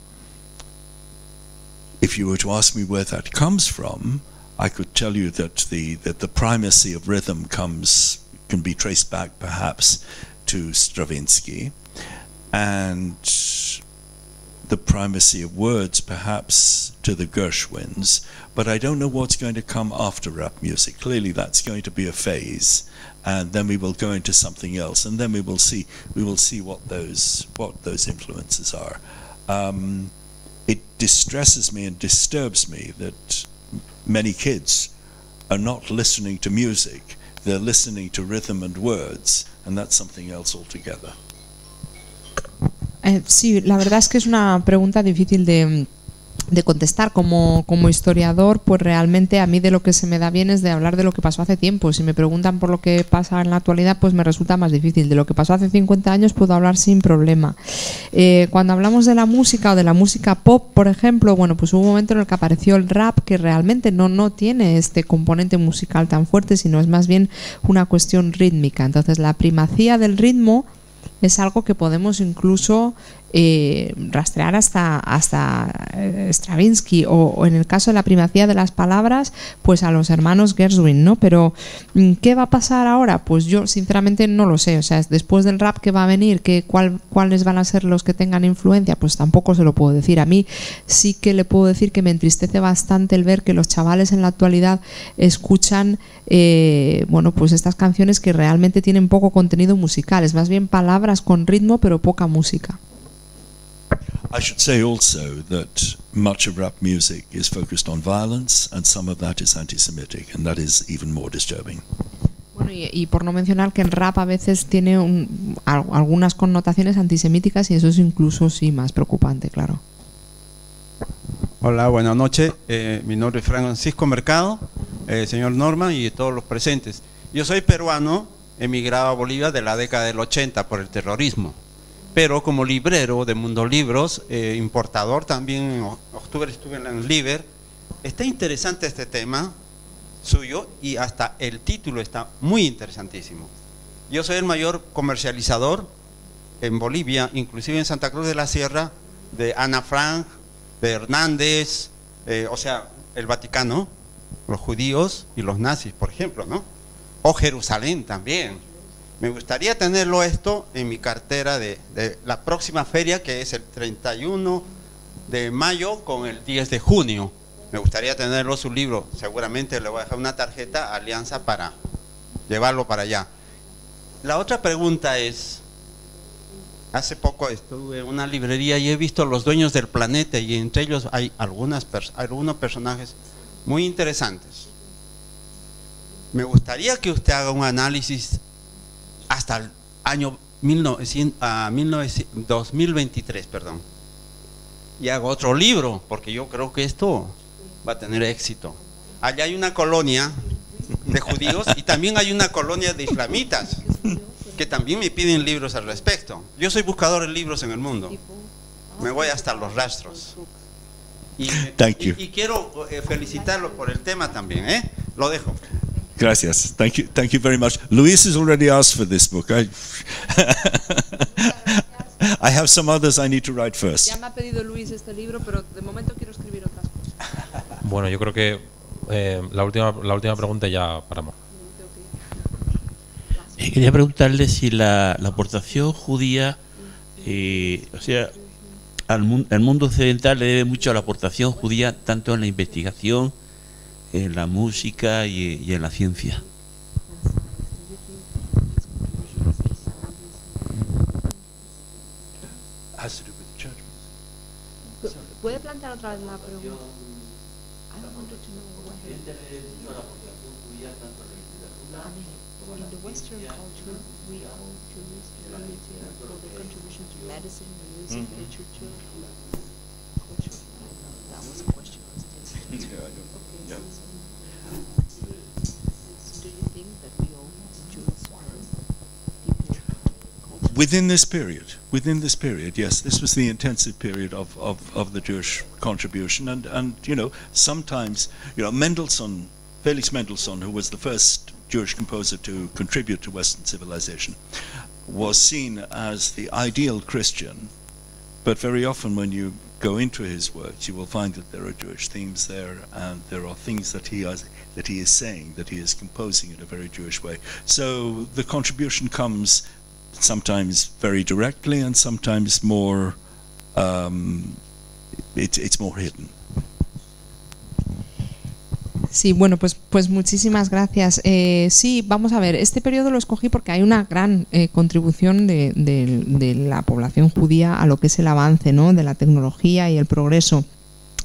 if you were to ask me where that comes from, I could tell you that the that the primacy of rhythm comes can be traced back perhaps to Stravinsky, and the primacy of words perhaps to the Gershwins, but I don't know what's going to come after rap music. Clearly, that's going to be a phase, and then we will go into something else, and then we will see we will see what those what those influences are. Um, it distresses me and disturbs me that many kids are not listening to music; they're listening to rhythm and words, and that's something else altogether. Eh, sí, la verdad es que es una pregunta difícil de, contestar como, como, historiador, pues realmente a mí de lo que se me da bien es de hablar de lo que pasó hace tiempo. Si me preguntan por lo que pasa en la actualidad, pues me resulta más difícil. De lo que pasó hace 50 años puedo hablar sin problema. Eh, cuando hablamos de la música o de la música pop, por ejemplo, bueno, pues hubo un momento en el que apareció el rap que realmente no, no tiene este componente musical tan fuerte, sino es más bien una cuestión rítmica. Entonces la primacía del ritmo es algo que podemos incluso eh, rastrear hasta, hasta eh, Stravinsky o, en el caso de la primacía de las palabras, pues a los hermanos Gershwin, ¿no? Pero mm, ¿qué va a pasar ahora? Pues yo sinceramente no lo sé, o sea, después del rap que va a venir, que cuál, cuáles van a ser los que tengan influencia, pues tampoco se lo puedo decir. A mí sí que le puedo decir que me entristece bastante el ver que los chavales en la actualidad escuchan, eh, bueno, pues estas canciones que realmente tienen poco contenido musical, es más bien palabras con ritmo pero poca música. I should say also that much of rap music is focused on violence, and some of that is anti Semitic, and that is even more disturbing. Bueno, y, y, por no mencionar que el rap a veces tiene un, algunas connotaciones antisemíticas y eso es incluso sí más preocupante, claro. Hola, buenas noches. Eh, mi nombre es Francisco Mercado, eh, señor Norman y todos los presentes. Yo soy peruano, emigrado a Bolivia de la década del 80 por el terrorismo pero como librero de Mundo Libros, eh, importador también, en octubre estuve en Liber, está interesante este tema suyo y hasta el título está muy interesantísimo. Yo soy el mayor comercializador en Bolivia, inclusive en Santa Cruz de la Sierra, de Ana Frank, de Hernández, eh, o sea, el Vaticano, los judíos y los nazis, por ejemplo, ¿no? O Jerusalén también, me gustaría tenerlo esto en mi cartera de, la próxima feria, que es el 31 de mayo con el 10 de junio. Me gustaría tenerlo su libro. Seguramente le voy a dejar una tarjeta Alianza para llevarlo para allá. La otra pregunta es, hace poco estuve en una librería y he visto Los Dueños del Planeta y entre ellos hay algunas algunos personajes muy interesantes. Me gustaría que usted haga un análisis hasta el año 1900, uh, 1900, 2023, perdón. y hago otro libro, porque yo creo que esto va a tener éxito. Allá hay una colonia de judíos y también hay una colonia de islamitas que también me piden libros al respecto. Yo soy buscador de libros en el mundo. Me voy hasta los rastros. Y, Thank you. y- y quiero eh, felicitarlo por el tema también, ¿eh? Lo dejo. Gracias. Thank you. Thank you very much. Luis has already asked for this book. I, I have some others I need to write first. Ya me ha pedido Luis este libro, pero de momento quiero escribir otras cosas. Bueno, yo creo que eh, la, última, la última pregunta ya paramos. Eh, quería preguntarle si la, la aportación judía, eh, o sea, al el mundo occidental le debe mucho a la aportación judía, tanto en la investigación, en la música y, y en la ciencia. ¿Puede plantear otra vez la pregunta? Mean, in the Western culture, we owe Jews literature for the contribution to medicine, music, Mhm. literature, culture. That was a question. Within this period, within this period, yes, this was the intensive period of, of, of the Jewish contribution, and, and you know sometimes you know Mendelssohn, Felix Mendelssohn, who was the first Jewish composer to contribute to Western civilization, was seen as the ideal Christian, but very often when you go into his works, you will find that there are Jewish themes there, and there are things that he has, that he is saying, that he is composing in a very Jewish way. So the contribution comes sometimes very directly, and sometimes more. Um, it, it's more hidden. Sí, bueno, pues, pues muchísimas gracias. Eh, sí, vamos a ver, este periodo lo escogí porque hay una gran eh, contribución de, de- de la población judía a lo que es el avance ¿no? de la tecnología y el progreso.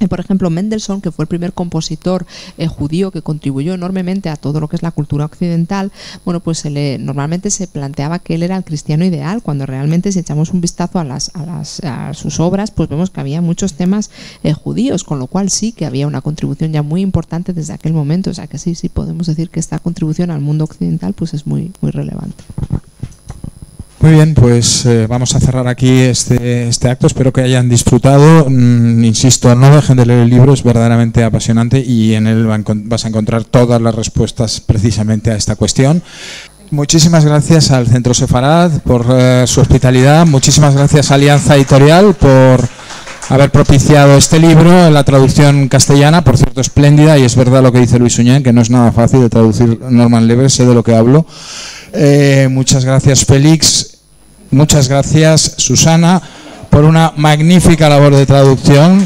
Por ejemplo, Mendelssohn, que fue el primer compositor eh, judío que contribuyó enormemente a todo lo que es la cultura occidental, bueno, pues se le, normalmente se planteaba que él era el cristiano ideal, cuando realmente si echamos un vistazo a, las, a, las, a sus obras, pues vemos que había muchos temas eh, judíos, con lo cual sí que había una contribución ya muy importante desde aquel momento, o sea que sí, sí podemos decir que esta contribución al mundo occidental pues es muy, muy relevante. Muy bien, pues eh, vamos a cerrar aquí este, este acto. Espero que hayan disfrutado. Mm, insisto, no dejen de leer el libro, es verdaderamente apasionante y en él vas a encontrar todas las respuestas precisamente a esta cuestión. Muchísimas gracias al Centro Sefarad por eh, su hospitalidad. Muchísimas gracias a Alianza Editorial por haber propiciado este libro en la traducción castellana, por cierto, espléndida, y es verdad lo que dice Luis Uñán, que no es nada fácil de traducir Norman Lever, sé de lo que hablo. Eh, muchas gracias, Félix. Muchas gracias, Susana, por una magnífica labor de traducción.